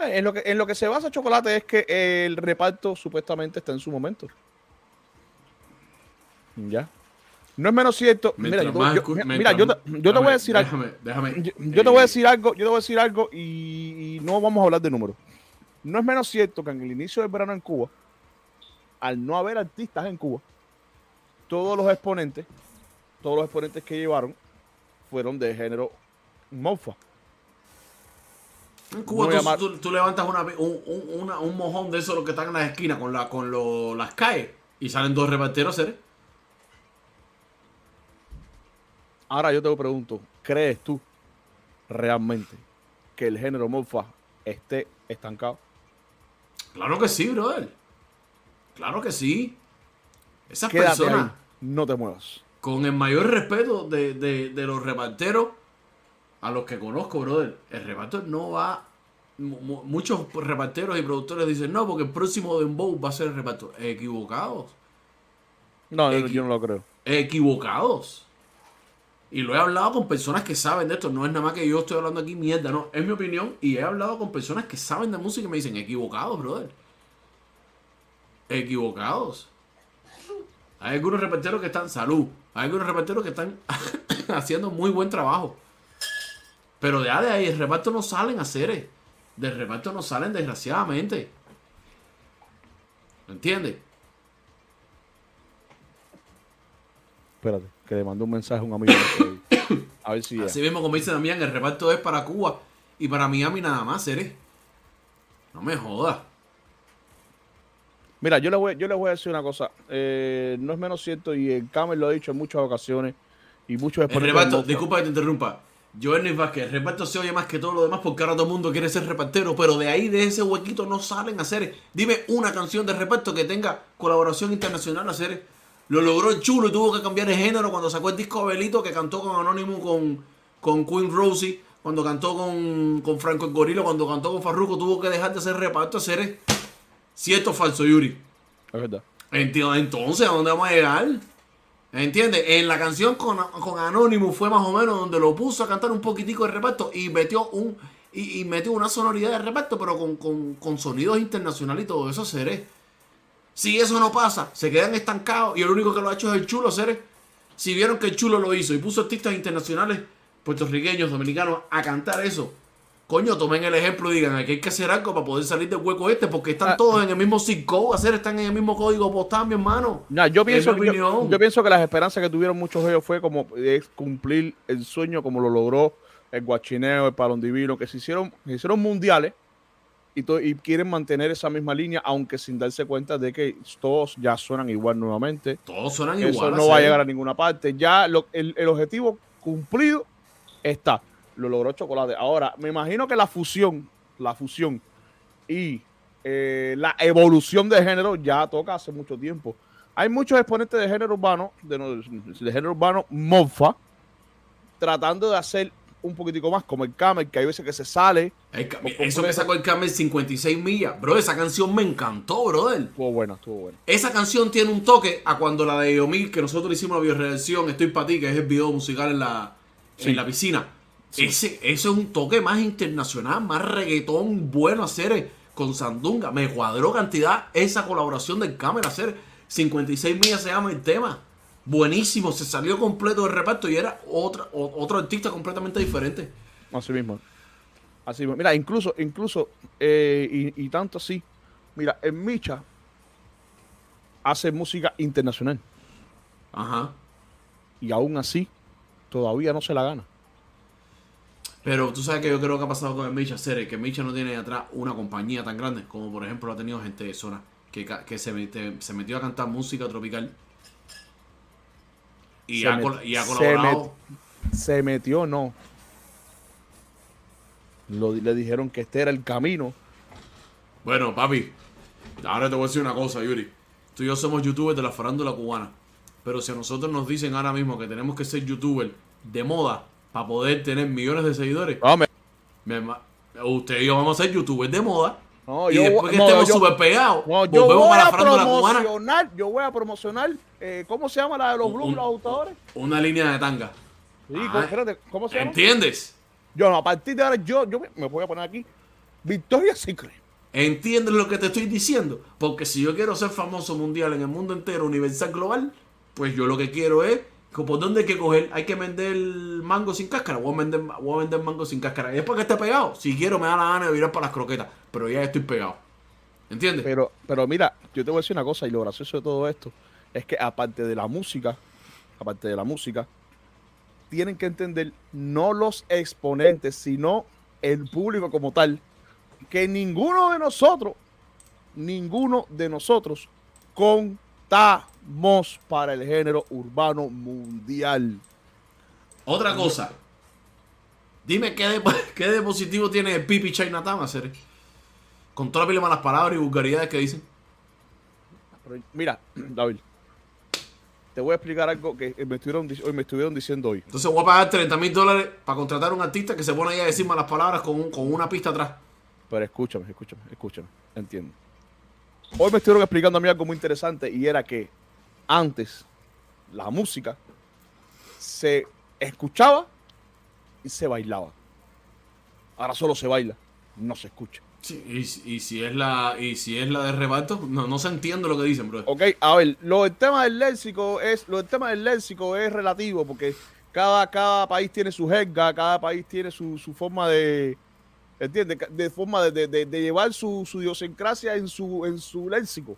Eh, En lo, que, en lo que se basa Chocolate es que el reparto supuestamente está en su momento. Ya. No es menos cierto. Mira, yo, yo- mira, te, voy a decir algo. Déjame, déjame. Yo, te voy a eh, decir algo, yo te voy a decir algo y, y no vamos a hablar de números. No es menos cierto que en el inicio del verano en Cuba, al no haber artistas en Cuba, todos los exponentes, todos los exponentes que llevaron fueron de género mofa. En Cuba tú, levantas una, un, un- una- un mojón de esos los que están en las esquinas con, la, con lo- las calles y salen dos reparteros, ¿eh? Ahora yo te pregunto, ¿crees tú realmente que el género mofa esté estancado? Claro que sí, brother. Claro que sí. Esas Quédate personas. ahí, no te muevas. con el mayor respeto de, de- de los reparteros a los que conozco, brother. El reparto no va. mu- mu- Muchos reparteros y productores dicen, no, porque el próximo Dembow va a ser el reparto. Equivocados. No, yo no lo creo. Equivocados. Y lo he hablado con personas que saben de esto. No es nada más que yo estoy hablando aquí mierda, no. Es mi opinión. Y he hablado con personas que saben de música y me dicen, equivocados, brother. Equivocados. Hay algunos reparteros que están, salud. Hay algunos reparteros que están haciendo muy buen trabajo. Pero ahí, de ahí, el reparto no salen a hacer. Del reparto no salen, desgraciadamente. ¿Entiendes? Espérate, que le mandó un mensaje a un amigo. A ver si ya. Así mismo, como dice Damián, el reparto es para Cuba y para Miami nada más, ¿eres? No me jodas. Mira, yo le voy, yo le voy a decir una cosa. Eh, no es menos cierto, y el Camel lo ha dicho en muchas ocasiones, y muchos El reparto, disculpa que te interrumpa. Joel Vázquez, el reparto se oye más que todo lo demás porque ahora todo el mundo quiere ser repartero, pero de ahí, de ese huequito, no salen a hacer. Dime una canción de reparto que tenga colaboración internacional a hacer. Lo logró el chulo y tuvo que cambiar de género cuando sacó el disco Abelito que cantó con Anónimo con, con Queen Rosie, cuando cantó con, con Franco el Gorilo, cuando cantó con Farruko, tuvo que dejar de hacer reparto hacer. ¿Cierto o falso, Yuri? Es verdad. Entonces, ¿a dónde vamos a llegar? ¿Entiendes? En la canción con, con Anonymous fue más o menos donde lo puso a cantar un poquitico de reparto y metió un y, y metió una sonoridad de reparto, pero con, con, con sonidos internacionales y todo eso, seré. Si eso no pasa, se quedan estancados y el único que lo ha hecho es el chulo, seré. Si vieron que el chulo lo hizo y puso artistas internacionales, puertorriqueños, dominicanos, a cantar eso, coño, tomen el ejemplo y digan, aquí hay que hacer algo para poder salir del hueco este, porque están Ah. todos en el mismo zip code, hacer, están en el mismo código postal, mi hermano. No, yo, pienso, yo, opinión. yo pienso que las esperanzas que tuvieron muchos de ellos fue como es cumplir el sueño como lo logró el Guachineo, el Palón Divino, que se hicieron, se hicieron mundiales y, quieren mantener esa misma línea, aunque sin darse cuenta de que todos ya suenan igual nuevamente. Todos suenan Eso igual. no va a llegar a ninguna parte. Ya lo- el, el objetivo cumplido está. Lo logró Chocolate. Ahora, me imagino que la fusión, la fusión y eh, la evolución de género ya toca hace mucho tiempo. Hay muchos exponentes de género urbano, de, de género urbano, mofa, tratando de hacer un poquitico más, como el Camel, que hay veces que se sale. El eso que sacó el Camel 56 millas. Bro, esa canción me encantó, brother. Estuvo buena, estuvo buena. Esa canción tiene un toque a cuando la de Yomil, que nosotros hicimos la bioreacción, Estoy para ti, que es el video musical en la, en la piscina. Ese, ese es un toque más internacional, más reggaetón bueno hacer eh, con Sandunga. Me cuadró cantidad esa colaboración del Camel hacer 56 millas se llama el tema. Buenísimo, se salió completo del reparto y era otra, o- otro artista completamente diferente. Así mismo. Así mismo. Mira, incluso, incluso, eh, y, y tanto así, mira, en Micha hace música internacional Ajá. y aún así todavía no se la gana. Pero tú sabes que yo creo que ha pasado con el Micha Cere, que Micha no tiene atrás una compañía tan grande como por ejemplo lo ha tenido gente de zona, que, que se, mete- se metió a cantar música tropical y, Se ha, met- col- y ha se metió, no. Lo, le dijeron que este era el camino. Bueno, papi, ahora te voy a decir una cosa, Yuri. Tú y yo somos youtubers de la farándula cubana. Pero si a nosotros nos dicen ahora mismo que tenemos que ser youtubers de moda para poder tener millones de seguidores, me- usted y yo vamos a ser youtubers de moda. No, y yo después que no, estemos yo- súper pegados, no, yo volvemos voy para la cubana. promocionar, yo voy a promocionar, eh, ¿cómo se llama la de los blues, un- los autores? Una línea de tanga. Sí, Ah, ¿cómo, espérate, ¿cómo se llama? ¿Entiendes? Yo no, a partir de ahora yo, yo me- voy a poner aquí Victoria Secret. ¿Entiendes lo que te estoy diciendo? Porque si yo quiero ser famoso mundial en el mundo entero, universal, global, pues yo lo que quiero es, ¿por dónde hay que coger? Hay que vender mango sin cáscara. Voy a vender, mango sin cáscara. Es porque esté pegado. Si quiero, me da la gana de virar para las croquetas. Pero ya estoy pegado. ¿Entiendes? Pero, pero mira, yo te voy a decir una cosa, y lo gracioso de todo esto es que aparte de la música, aparte de la música, tienen que entender no los exponentes, sino el público como tal, que ninguno de nosotros, ninguno de nosotros contamos para el género urbano mundial. Otra cosa. Dime qué de, qué de positivo tiene el Pipi Chinatown hacer. Con todas las malas palabras y vulgaridades que dicen. Mira, David, te voy a explicar algo que me estuvieron, hoy me estuvieron diciendo hoy. Entonces voy a pagar 30 mil dólares para contratar a un artista que se pone ahí a decir malas palabras con, un- con una pista atrás. Pero escúchame, escúchame, escúchame, entiendo. Hoy me estuvieron explicando a mí algo muy interesante y era que antes la música se escuchaba y se bailaba. Ahora solo se baila, no se escucha. Sí, y, si- y si es la y si es la de rebato, no, no se entiende lo que dicen, bro. Ok, a ver, lo del tema del léxico es, lo del tema del léxico es relativo porque cada, cada país tiene su jerga, cada país tiene su, su forma de, ¿entiendes? De forma de, de- de- de llevar su, su idiosincrasia en su, en su léxico.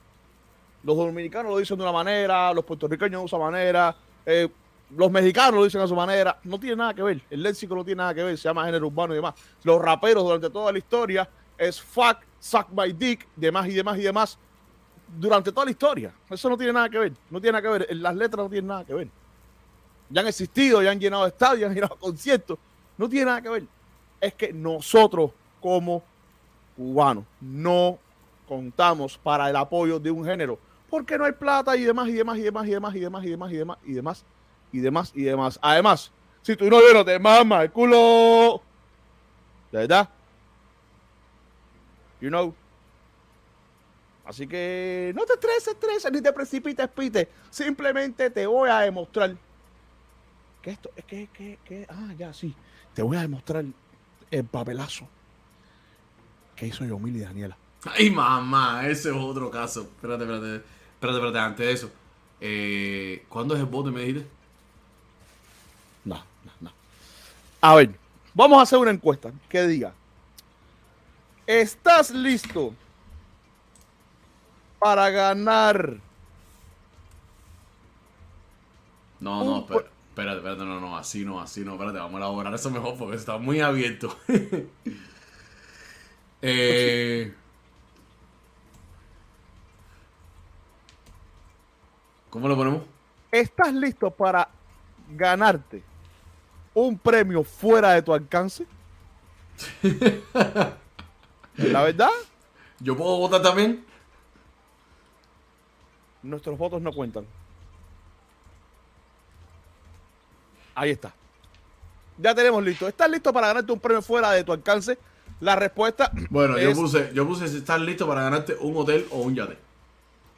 Los dominicanos lo dicen de una manera, los puertorriqueños de otra manera, eh, los mexicanos lo dicen a su manera. No tiene nada que ver, el léxico no tiene nada que ver, se llama género urbano y demás. Los raperos durante toda la historia es fuck, suck my dick, demás y demás y demás durante toda la historia. Eso no tiene nada que ver. No tiene nada que ver. Las letras no tienen nada que ver. Ya han existido, ya han llenado estadios, ya han llenado conciertos. No tiene nada que ver. Es que nosotros, como cubanos, no contamos para el apoyo de un género. Porque no hay plata y demás, y demás, y demás, y demás, y demás, y demás, y demás, y demás, y demás, y demás. Además, si tú no no te mama el culo. ¿De verdad? You know. Así que no te estreses, estreses, ni te precipites, pite. Simplemente te voy a demostrar que esto, es que, que, que, ah, ya, sí. Te voy a demostrar el papelazo que hizo Yomil y Daniela. Ay, mamá, ese es otro caso. Espérate, espérate. Espérate, espérate, antes de eso. Eh, ¿Cuándo es el voto, me dijiste? No, no, no. A ver, vamos a hacer una encuesta que diga: ¿Estás listo para ganar? No, no, espérate, espérate, espérate, no, no, así no, así no, espérate, vamos a elaborar eso mejor porque está muy abierto. eh, ¿Cómo lo ponemos? ¿Estás listo para ganarte un premio fuera de tu alcance? La verdad, ¿Yo puedo votar también? nuestros votos no cuentan. Ahí está. Ya tenemos listo. ¿Estás listo para ganarte un premio fuera de tu alcance? La respuesta Bueno, yo puse, yo puse si estás listo para ganarte un hotel o un yate.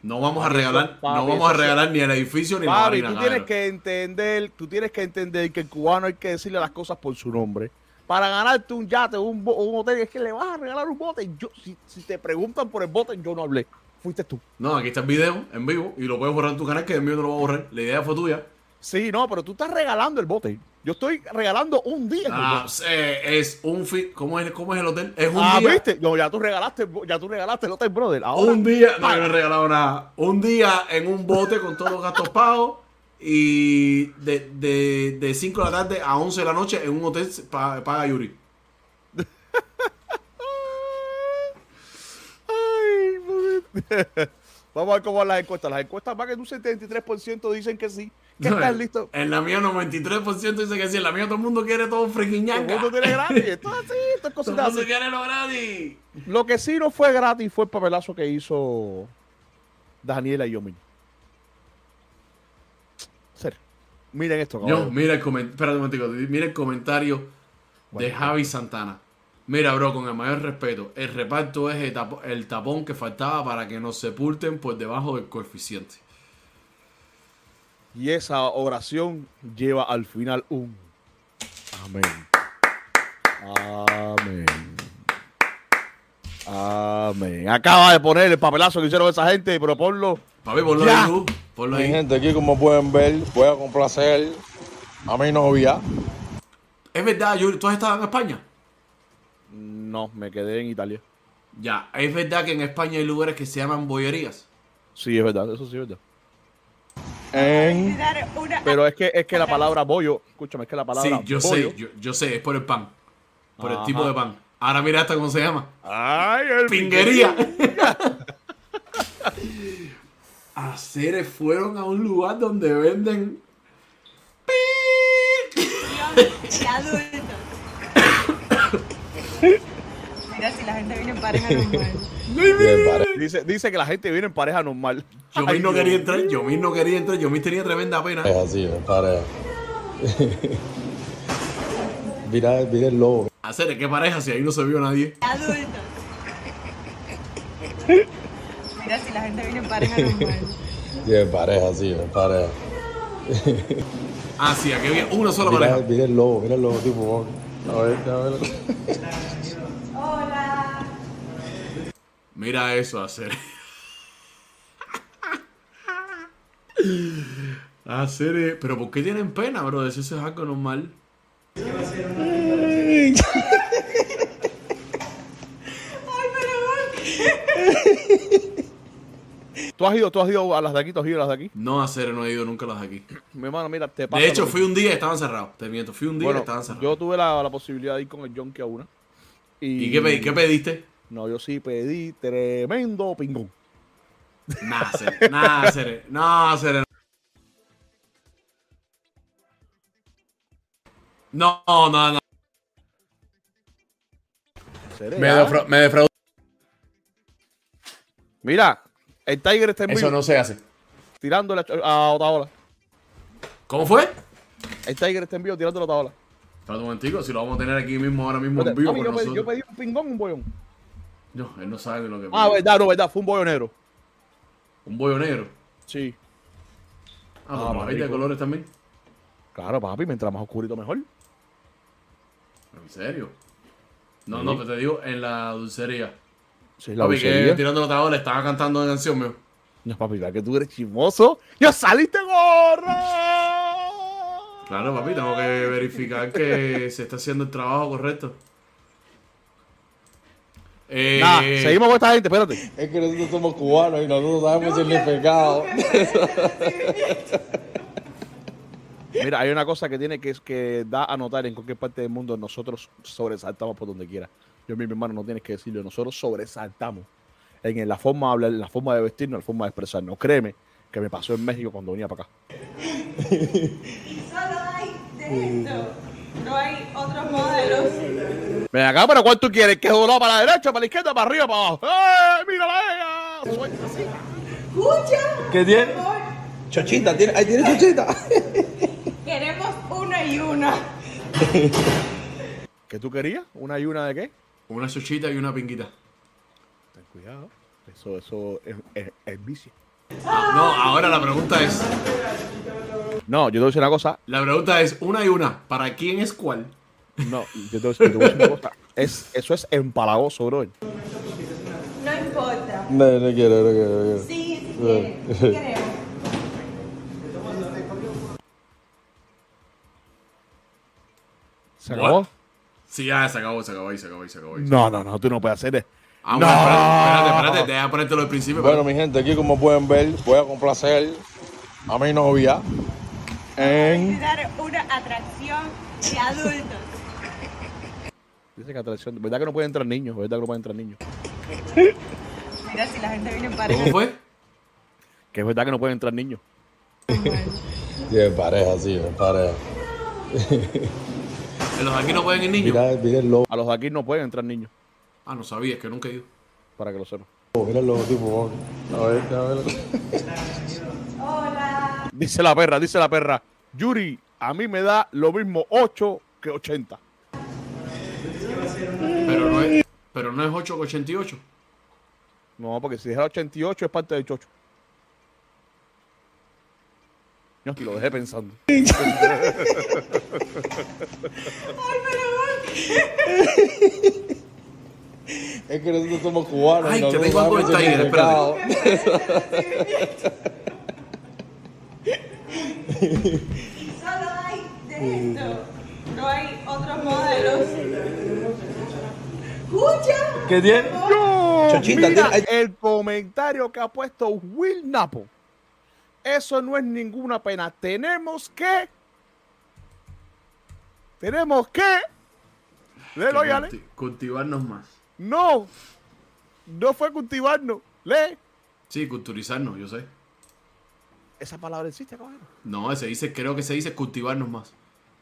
No vamos a regalar, papi, no vamos a regalar ni el edificio ni la Papi, marina. tú tienes que entender, tú tienes que entender que el cubano hay que decirle las cosas por su nombre. Para ganarte un yate o un, un hotel es que le vas a regalar un bote. Yo, si, si te preguntan por el bote, yo no hablé. Fuiste tú. No, aquí está el video en vivo y lo puedes borrar en tu canal que el mío no lo va a borrar. La idea fue tuya. Sí, no, pero tú estás regalando el bote. Yo estoy regalando un día. Ah, eh, es un fin. ¿Cómo es, ¿Cómo es el hotel? Es un Ah, día. ¿viste? No, ya tú regalaste, ya tú regalaste el hotel, brother. Ahora, Un día. No, yo no he regalado nada. Un día en un bote con todos los gastos pagos. Y de, de, de 5 de la tarde a 11 de la noche en un hotel pa- paga Yuri. Ay. Vamos a ver cómo van las encuestas. Las encuestas van que un 73% dicen que sí. Que No, estás en- listo. En la mía 93% dice que sí. En la mía todo el mundo quiere todo freaking Todo el mundo tiene gratis. Esto es así, esto es Todo el mundo así. quiere lo gratis. Lo que sí no fue gratis fue el papelazo que hizo Daniela y Yomin. Serio. Miren esto, Yo, mira el comentario. Espérate un momentico. Mira el comentario de. Javi Santana. Mira, bro, con el mayor respeto, el reparto es el, tapo- el tapón que faltaba para que nos sepulten por debajo del coeficiente. Y esa oración lleva al final un amén. Amén. Amén. Acaba de poner el papelazo que hicieron esa gente, pero ponlo. Papi, ponlo Ya. ahí tú. Ponlo Mi ahí. gente, aquí como pueden ver, voy a complacer a mi novia. Es verdad, Yuri, ¿tú has estado en España? No, me quedé en Italia. Ya, es verdad que en España hay lugares que se llaman bollerías. Sí, es verdad, eso sí es verdad. En Pero es que, es que la palabra bollo, escúchame, es que la Sí, palabra yo bollo. sé, yo, yo sé, es por el pan. Por el tipo de pan. Ahora mira hasta cómo se llama. Ay, el Pinguería. Aceres fueron a un lugar donde venden. Mira si la gente viene en pareja normal. Dice, dice que la gente viene en pareja normal. Yo Ay, no quería entrar, yo no quería entrar, yo tenía tremenda pena. es así, me pareja. mira, mira el lobo. Aceres, qué pareja si ahí no se vio nadie. De adultos. Mira si la gente viene en pareja normal. Sí, me pareja, sí, me pareja. Ah, sí, aquí había una sola Mira, pareja. mira el lobo, mira el lobo, tipo. A ver, a ver. Mira eso, Aceres. Aceres, pero ¿por qué tienen pena, bro? Eso es algo normal. ¿Tú has ido, tú has ido a las de aquí, tú has ido a las de aquí? No, Aceres, no he ido nunca a las de aquí. Mi hermano, mira, te pasa De hecho, fui un día y estaban cerrados. Te miento, fui un día y Bueno, estaban cerrados. yo tuve la, la posibilidad de ir con el Jonky a una. ¿Y qué, pedí- qué pediste? No, yo sí pedí tremendo pingón. Nada, Aceres, nada, Aceres, no, Aceres. No, no, no. ¿Seré, Me, defra- me defraudó. Mira, el Tiger está en Eso vivo no se hace. tirándole a, Otaola. ¿Cómo fue? El Tiger está en vivo tirándole a Otaola. Espérate un momentico, si lo vamos a tener aquí mismo, ahora mismo en vivo yo, pedí, yo pedí un pingón, un bollón. No, él no sabe lo que Ah, pidió. verdad, no, verdad. Fue un bollo negro. Un bollo negro. Sí. Ah, Ah, pues de colores también. Claro, papi, mientras más oscurito mejor. ¿En serio? No, Sí. no, pero te digo, en la dulcería. Sí, la Papi, que tirando los tabones, estaba cantando una canción, mío. No, papi, ¿verdad que tú eres chismoso? ¡Ya saliste gorra! Claro, papi, tengo que verificar que se está haciendo el trabajo correcto. Eh, Nada, seguimos con esta gente, espérate. Es que nosotros somos cubanos y nosotros sabemos el significado. Mira, hay una cosa que tiene que, que da a notar en cualquier parte del mundo. Nosotros sobresaltamos por donde quiera. Yo, mi hermano, no tienes que decirlo. Nosotros sobresaltamos en la forma de hablar, en la forma de vestirnos, en la forma de expresarnos. Créeme que me pasó en México cuando venía para acá. Solo hay de esto. No hay otros modelos. Ven acá, pero ¿cuál tú quieres? ¿Que doblado para la derecha, para la izquierda, para arriba, para abajo? ¡Eh! ¡Mírala ella! Suelta así. Escucha. ¿Qué tiene? Chochita, ¿tiene, ahí tiene chochita. Queremos una y una. ¿Qué tú querías? ¿Una y una de qué? Una chuchita y una pinguita. Ten cuidado. Eso, eso es, es- es vicio. No, ahora la pregunta es, No, yo te voy a decir una cosa. la pregunta es una y una. ¿Para quién es cuál? No, yo te voy a decir, yo te voy a decir una cosa. Es, eso es empalagoso, bro. No importa. No, no quiero, no quiero, no quiero. Sí, sí. Sí. ¿Se acabó? Sí, ya se acabó, se acabó ahí, se acabó ahí, se acabó ahí. No, no, no, tú no puedes hacer eso. Ah, No. espérate, espérate, espérate, deja ponértelo al principio. Bueno, mi gente, aquí como pueden ver, voy a complacer a mi novia en... Dar una atracción de adultos. Dice que atracción. ¿Verdad que no pueden entrar niños? ¿Verdad que no pueden entrar niños? Mira si la gente viene en pareja. ¿Cómo fue? Que es verdad que no pueden entrar niños. Sí, en pareja, sí, en pareja. En los de aquí no pueden ir niños. Mira, mira el logo, A los de aquí no pueden entrar niños. Ah, no sabía, es que nunca he ido. Para que lo sepan. mira el logotipo. A ver, a ver. Hola. Dice la perra, dice la perra. Yuri, a mí me da lo mismo 8 que 80. Pero no es, pero no es 888. No, porque si dijera 88 es parte del chocho. No, y lo dejé pensando. Es que nosotros somos cubanos Ay, y que tengo algo sabemos en el Tiger, significado. Solo hay de esto. No hay otros modelos. Escucha. ¿Qué tiene? No, Chochita, mira el comentario que ha puesto Will Napo. Eso no es ninguna pena. Tenemos que. Tenemos que. Léelo, Que culti- Cultivarnos más. No. No fue cultivarnos. Lee. Sí, culturizarnos, yo sé. Esa palabra existe, cabrón. No, se dice, creo que se dice cultivarnos más.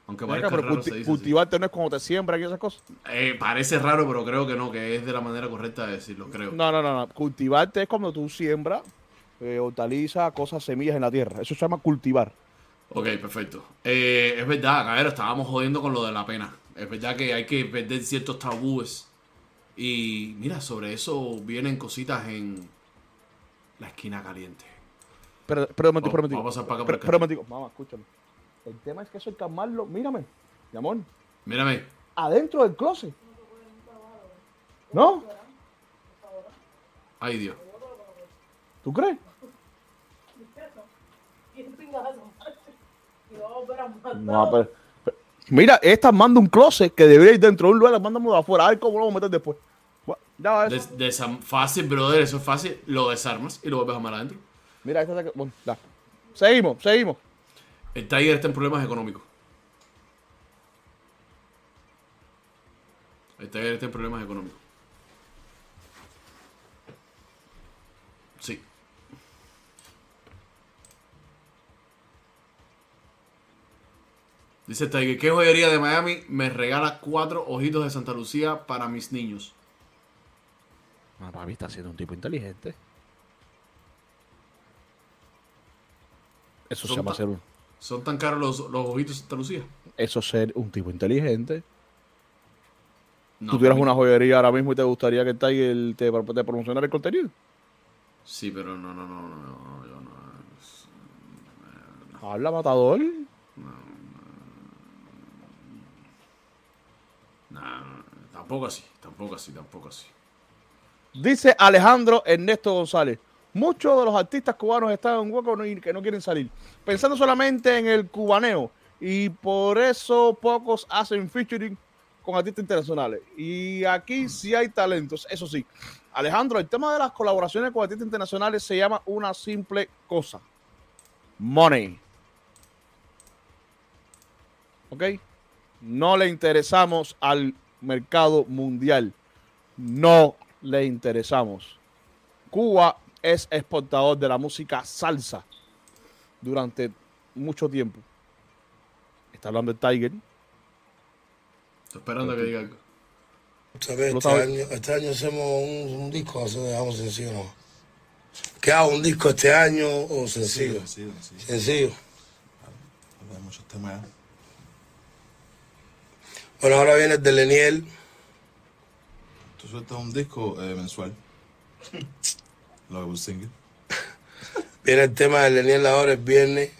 Aunque parezca pero raro, culti- se dice así. cultivarte no es como te siembran y esas cosas. Eh, parece raro, pero creo que no, que es de la manera correcta de decirlo, creo. No, no, no, no. Cultivarte es cuando tú siembras eh, hortalizas, cosas, semillas en la tierra. Eso se llama cultivar. Ok, perfecto. Eh, es verdad, ver, estábamos jodiendo con lo de la pena. Es verdad que hay que perder ciertos tabúes. Y mira, sobre eso vienen cositas en la esquina caliente. Pero, pero, un momentico, Vamos- pero, vamos a pasar para acá, Pero, pero. Mamá, escúchame. El tema es que eso hay que calmarlo. Mírame, mi amor. Mírame, Adentro del closet. ¿No? ay Dios. ¿Tú crees? No, pero, pero- Mira, esta manda un closet que debería ir dentro de un lugar, la mandamos de afuera. A ver cómo lo vamos a meter después. Ya. Des- desam- fácil, brother, eso es fácil. Lo desarmas y lo vuelves a mal adentro. Mira, esta está- bueno, ya. Seguimos, seguimos. El Tiger está en problemas económicos. El Tiger está en problemas económicos. Sí. Dice Tiger, ¿qué joyería de Miami me regala cuatro ojitos de Santa Lucía para mis niños? Ah, papi está siendo un tipo inteligente. Eso se llama ser un, ¿Son tan caros los, los ojitos de Santa Lucía? eso es ser un tipo inteligente. No, Tú tuvieras una joyería ahora mismo y te gustaría que Tiger te, te promocionara el contenido. Sí, pero no, no, no, no, no, yo no. Habla, matador. Nah, tampoco así, tampoco así, tampoco así. Dice Alejandro Ernesto González. Muchos de los artistas cubanos están en hueco y que no quieren salir, pensando solamente en el cubaneo y por eso pocos hacen featuring con artistas internacionales. Y aquí sí hay talentos, eso sí. Alejandro, el tema de las colaboraciones con artistas internacionales se llama una simple cosa. Money. ¿Ok? No le interesamos al mercado mundial. No le interesamos. Cuba es exportador de la música salsa durante mucho tiempo. Está hablando el Tiger. Estoy esperando a que diga algo. Este año, este año hacemos un, un disco, así dejamos sencillo, ¿no? ¿Qué hago? ¿Un disco este año o sencillo? Sí. Sencillo. Hay muchos temas. Bueno, ahora viene el de Leniel. Tú sueltas un disco eh, mensual. Lo que single. Viene el tema de Leniel ahora el viernes.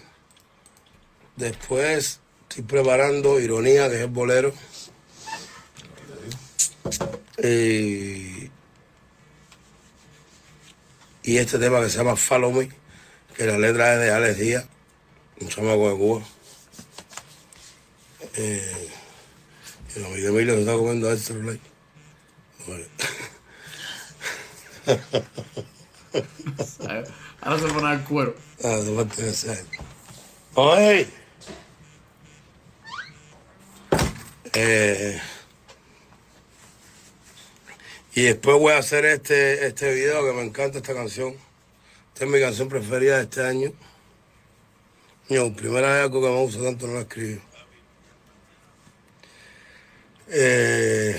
Después estoy preparando Ironía, que es el bolero. Eh, y este tema que se llama Follow Me, que la letra es de Alex Díaz, un chamaco de Cuba. Eh, y el amigo Emilio se está comiendo play. Bueno. Eh, Ahora se pone al cuero. Ah, de parte de ser. Oye. Eh, y después voy a hacer este, este video que me encanta esta canción. Esta es mi canción preferida de este año. No, primera vez algo que me gusta tanto no la escribí. Eh,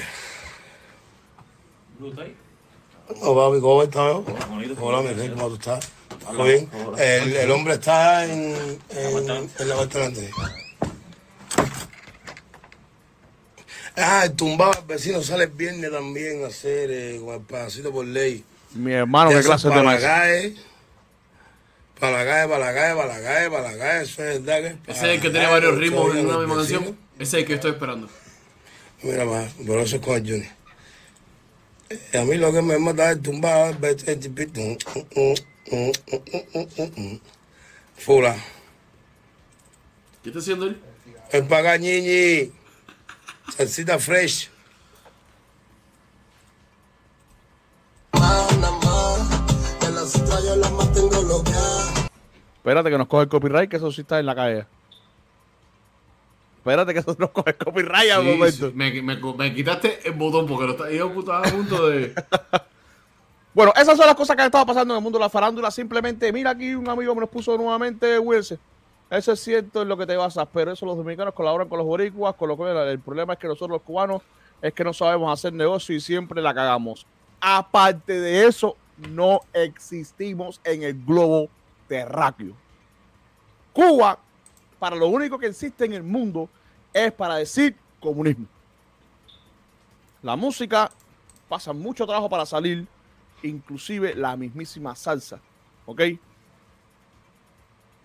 no, papi, ¿cómo estás? Hola, mi rey, ¿cómo tú estás? ¿Todo bien? El, el hombre está en, en, en la parte delante. Ah, el tumbado al vecino sale el viernes también a hacer eh, con el pedacito por ley. Mi hermano, qué clase de calle, para la calle, para la calle, para la calle, para la calle, eso es verdad que Ese es el que tiene varios ritmos en una misma canción. Ese es el que estoy esperando. Mira más, pero eso es con el Junior. Eh, A mí lo que me mata es tumbar el tipito. Fula. ¿Qué está haciendo él? Ven para ñiñi. Salsita fresh. Espérate que nos coge el copyright, que eso sí está en la calle. Espérate que eso nos coge copyright al Sí, momento. sí, me, me- me quitaste el botón porque lo está, yo estaba a punto de. Bueno, esas son las cosas que han estado pasando en el mundo de la farándula. Simplemente, mira aquí un amigo me nos puso nuevamente Wilson. Eso es cierto en lo que te basas, pero eso los dominicanos colaboran con los boricuas, con lo que el problema es que nosotros los cubanos es que no sabemos hacer negocio y siempre la cagamos. Aparte de eso, no existimos en el globo terráqueo. Cuba, para lo único que existe en el mundo, es para decir comunismo. La música pasa mucho trabajo para salir, inclusive la mismísima salsa, ¿ok?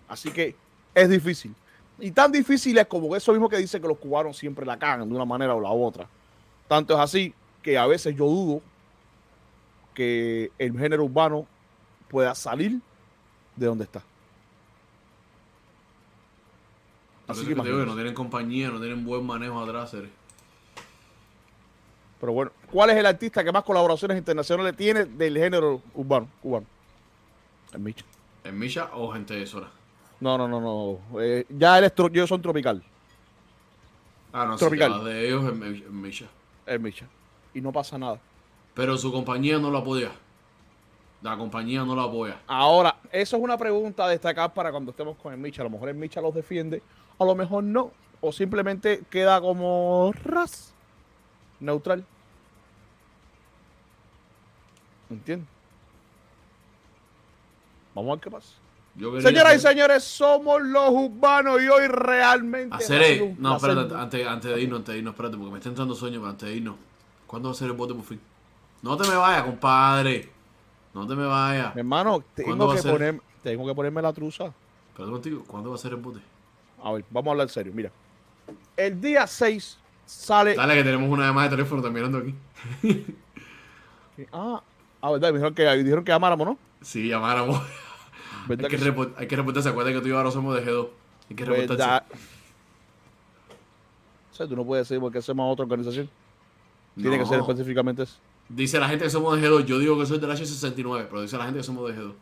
Así que es difícil. Y tan difícil es como eso mismo que dice que los cubanos siempre la cagan de una manera o la otra. Tanto es así que a veces yo dudo que el género urbano pueda salir de donde está. Por Así que que digo no tienen compañía, no tienen buen manejo atrás. Cere. Pero bueno, ¿cuál es el artista que más colaboraciones internacionales tiene del género urbano cubano? El Micha. ¿En Misha o gente de Sora? No, no, no, no. Eh, ya él es yo son tropical. Ah, no, Tropical. sí, la de ellos en, Mi- en Misha. El Micha. Y no pasa nada. Pero su compañía no lo apoya. La compañía no lo apoya. Ahora, eso es una pregunta a destacar para cuando estemos con el Micha. A lo mejor el Micha los defiende, a lo mejor no. O simplemente queda como ras. Neutral. ¿Entiendes? Vamos a ver qué pasa. Señoras y señores, somos los urbanos y hoy realmente. ha Hacer, sido un no, espérate, antes, antes de irnos, antes de irnos, espérate, porque me está entrando sueño, pero antes de irnos. ¿Cuándo va a ser el bote por fin? No te me vayas, compadre. No te me vayas. Mi hermano, ¿Cuándo tengo que, poner, tengo que ponerme la truza. Espérate contigo, ¿cuándo va a ser el bote? A ver, vamos a hablar serio. Mira, el día 6 sale. Dale que tenemos una llamada de teléfono también mirando aquí. Ah, ah, verdad, dijeron que, dijeron que llamáramos, ¿no? Sí, llamáramos. ¿Verdad Hay que, que sí? hay que reportarse. Acuérdate que tú y yo ahora somos de G2. Hay que reportarse. ¿Verdad? O sea, tú no puedes decir porque somos otra organización. Tiene que ser específicamente eso. Dice la gente que somos de G2. Yo digo que soy del H69, pero dice la gente que somos de G2.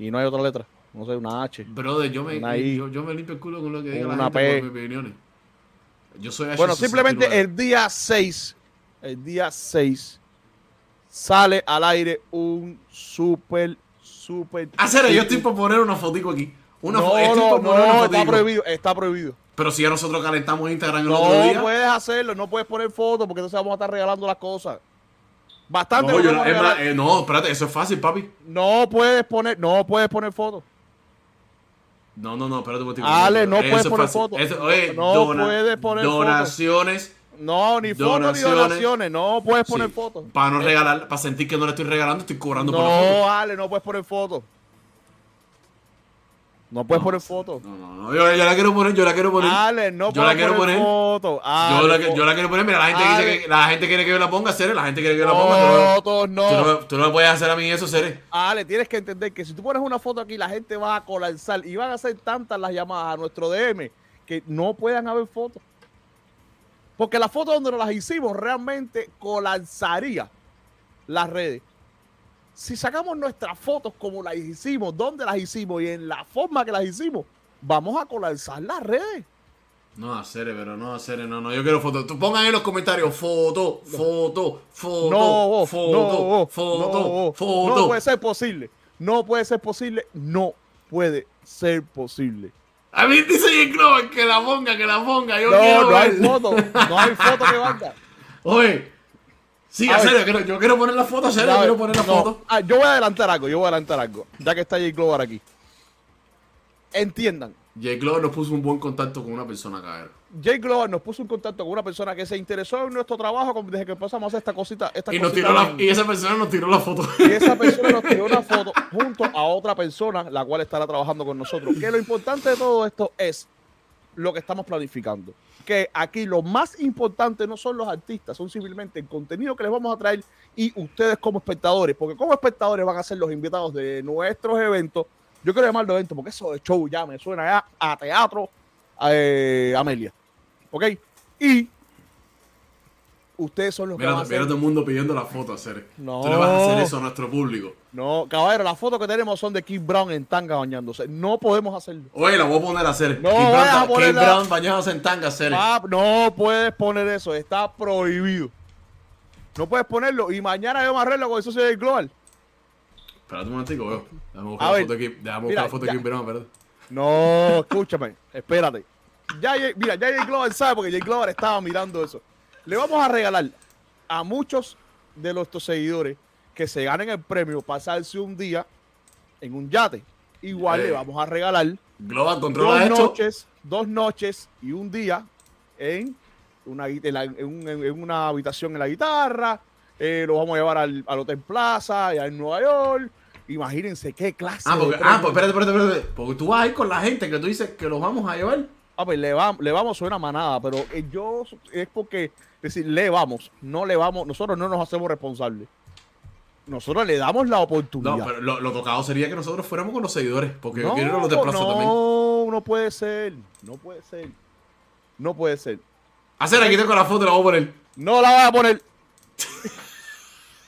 Y no hay otra letra. No sé, una H. Brother, yo me, yo, yo me limpio el culo con lo que diga la Una gente P. por mis opiniones. Yo soy H69. Bueno, simplemente el día 6, el día 6, sale al aire un súper, súper... Hacer, Ah, yo estoy por poner una fotico aquí. Una no, estoy no, por poner una no, está prohibido, está prohibido. Pero si ya nosotros calentamos Instagram el otro No día. puedes hacerlo, no puedes poner fotos porque entonces vamos a estar regalando las cosas. Bastante. No, yo la- es más, eh, no, espérate, eso es fácil, papi. No puedes poner, no puedes poner fotos. No, no, no, espérate un momentico. Ale, no puedes es poner fotos. No dona- puedes poner fotos. Donaciones. No, ni fotos ni Donaciones. no puedes poner sí, fotos. Para no regalar, para sentir que no le estoy regalando, estoy cobrando por la foto. No, Ale, no puedes poner fotos. No puedes poner fotos. No, no, no, yo, yo la quiero poner, yo la quiero poner. No Yo la quiero poner, poner. fotos. yo, la, que- yo la quiero poner, mira, la gente, dice que, la gente quiere que yo la ponga, Cere, la gente quiere que yo la ponga. Fotos, no. Tú no, tú no me puedes hacer a mí eso, Cere. Ale, tienes que entender que si tú pones una foto aquí, la gente va a colapsar y van a ser tantas las llamadas a nuestro DM que no puedan haber fotos. Porque la foto donde nos las hicimos realmente colapsaría las redes. Si sacamos nuestras fotos como las hicimos, donde las hicimos y en la forma que las hicimos, vamos a colapsar las redes. No, a Cere, pero no, a Cere, no, no, yo quiero fotos. Tú pongan en los comentarios foto, foto, foto, No, foto, no, foto, no, foto. no puede ser posible. No puede ser posible. No puede ser posible. A mí dice. Clover que la ponga, que la ponga. Yo No, quiero no hay ver. foto. No hay foto que valga. Oye, sí, A ver. serio, quiero- yo quiero poner la foto, a serio, quiero poner la no. foto. Ah, yo voy a adelantar algo, yo voy a adelantar algo. Ya que está J. Glover aquí. Entiendan, J. Clover nos puso un buen contacto con una persona acá. eh. J. Glover nos puso en contacto con una persona que se interesó en nuestro trabajo desde que empezamos a hacer esta cosita. Esta Y, nos cosita tiró la, en- y esa persona nos tiró la foto. y esa persona nos tiró una foto junto a otra persona, la cual estará trabajando con nosotros. Que lo importante de todo esto es lo que estamos planificando. Que aquí lo más importante no son los artistas, son simplemente el contenido que les vamos a traer y ustedes como espectadores, porque como espectadores van a ser los invitados de nuestros eventos. Yo quiero llamarlo evento porque eso de show ya me suena ya a teatro, eh, Amelia. ¿Ok? Y ustedes son los que Mira, van a mira hacer todo el mundo pidiendo la foto, a Cere. No. Tú le vas a hacer eso a nuestro público. No, caballero, las fotos que tenemos son de Kim Brown en tanga bañándose. No podemos hacerlo. Oye, la voy a poner a Cere. No vayas Brown, a Brown bañados en tanga, Cere. Pap, no puedes poner eso, está prohibido. No puedes ponerlo. Y mañana yo me arreglo con el socio del Global. Espérate un momentico, veo. Déjame A buscar la ver, foto aquí. Déjame mira, buscar la foto ya. aquí, Brown, espérate. No, escúchame, espérate. Ya, mira, ya Jay Glover sabe porque Jay Glover estaba mirando eso. Le vamos a regalar a muchos de nuestros seguidores que se ganen el premio pasarse un día en un yate. Igual Eh. le vamos a regalar Global, dos noches, dos noches y un día en una, gui- en la- en un- en una habitación en la guitarra. Eh, lo vamos a llevar al, al Hotel Plaza, allá en Nueva York. Imagínense qué clase. Ah, porque, ah, pues espérate, espérate, espérate. Porque tú vas a ir con la gente que tú dices que los vamos a llevar. Ah, pues le, va- le vamos a una manada, pero eh, yo es porque, es decir, le vamos, no le vamos, nosotros no nos hacemos responsables. Nosotros le damos la oportunidad. No, pero lo, lo tocado sería que nosotros fuéramos con los seguidores. Porque yo no, quiero ir a los de Plaza no, también. no puede ser, no puede ser, no puede ser. Hacer aquí tengo la foto, la voy a poner. No la vas a poner.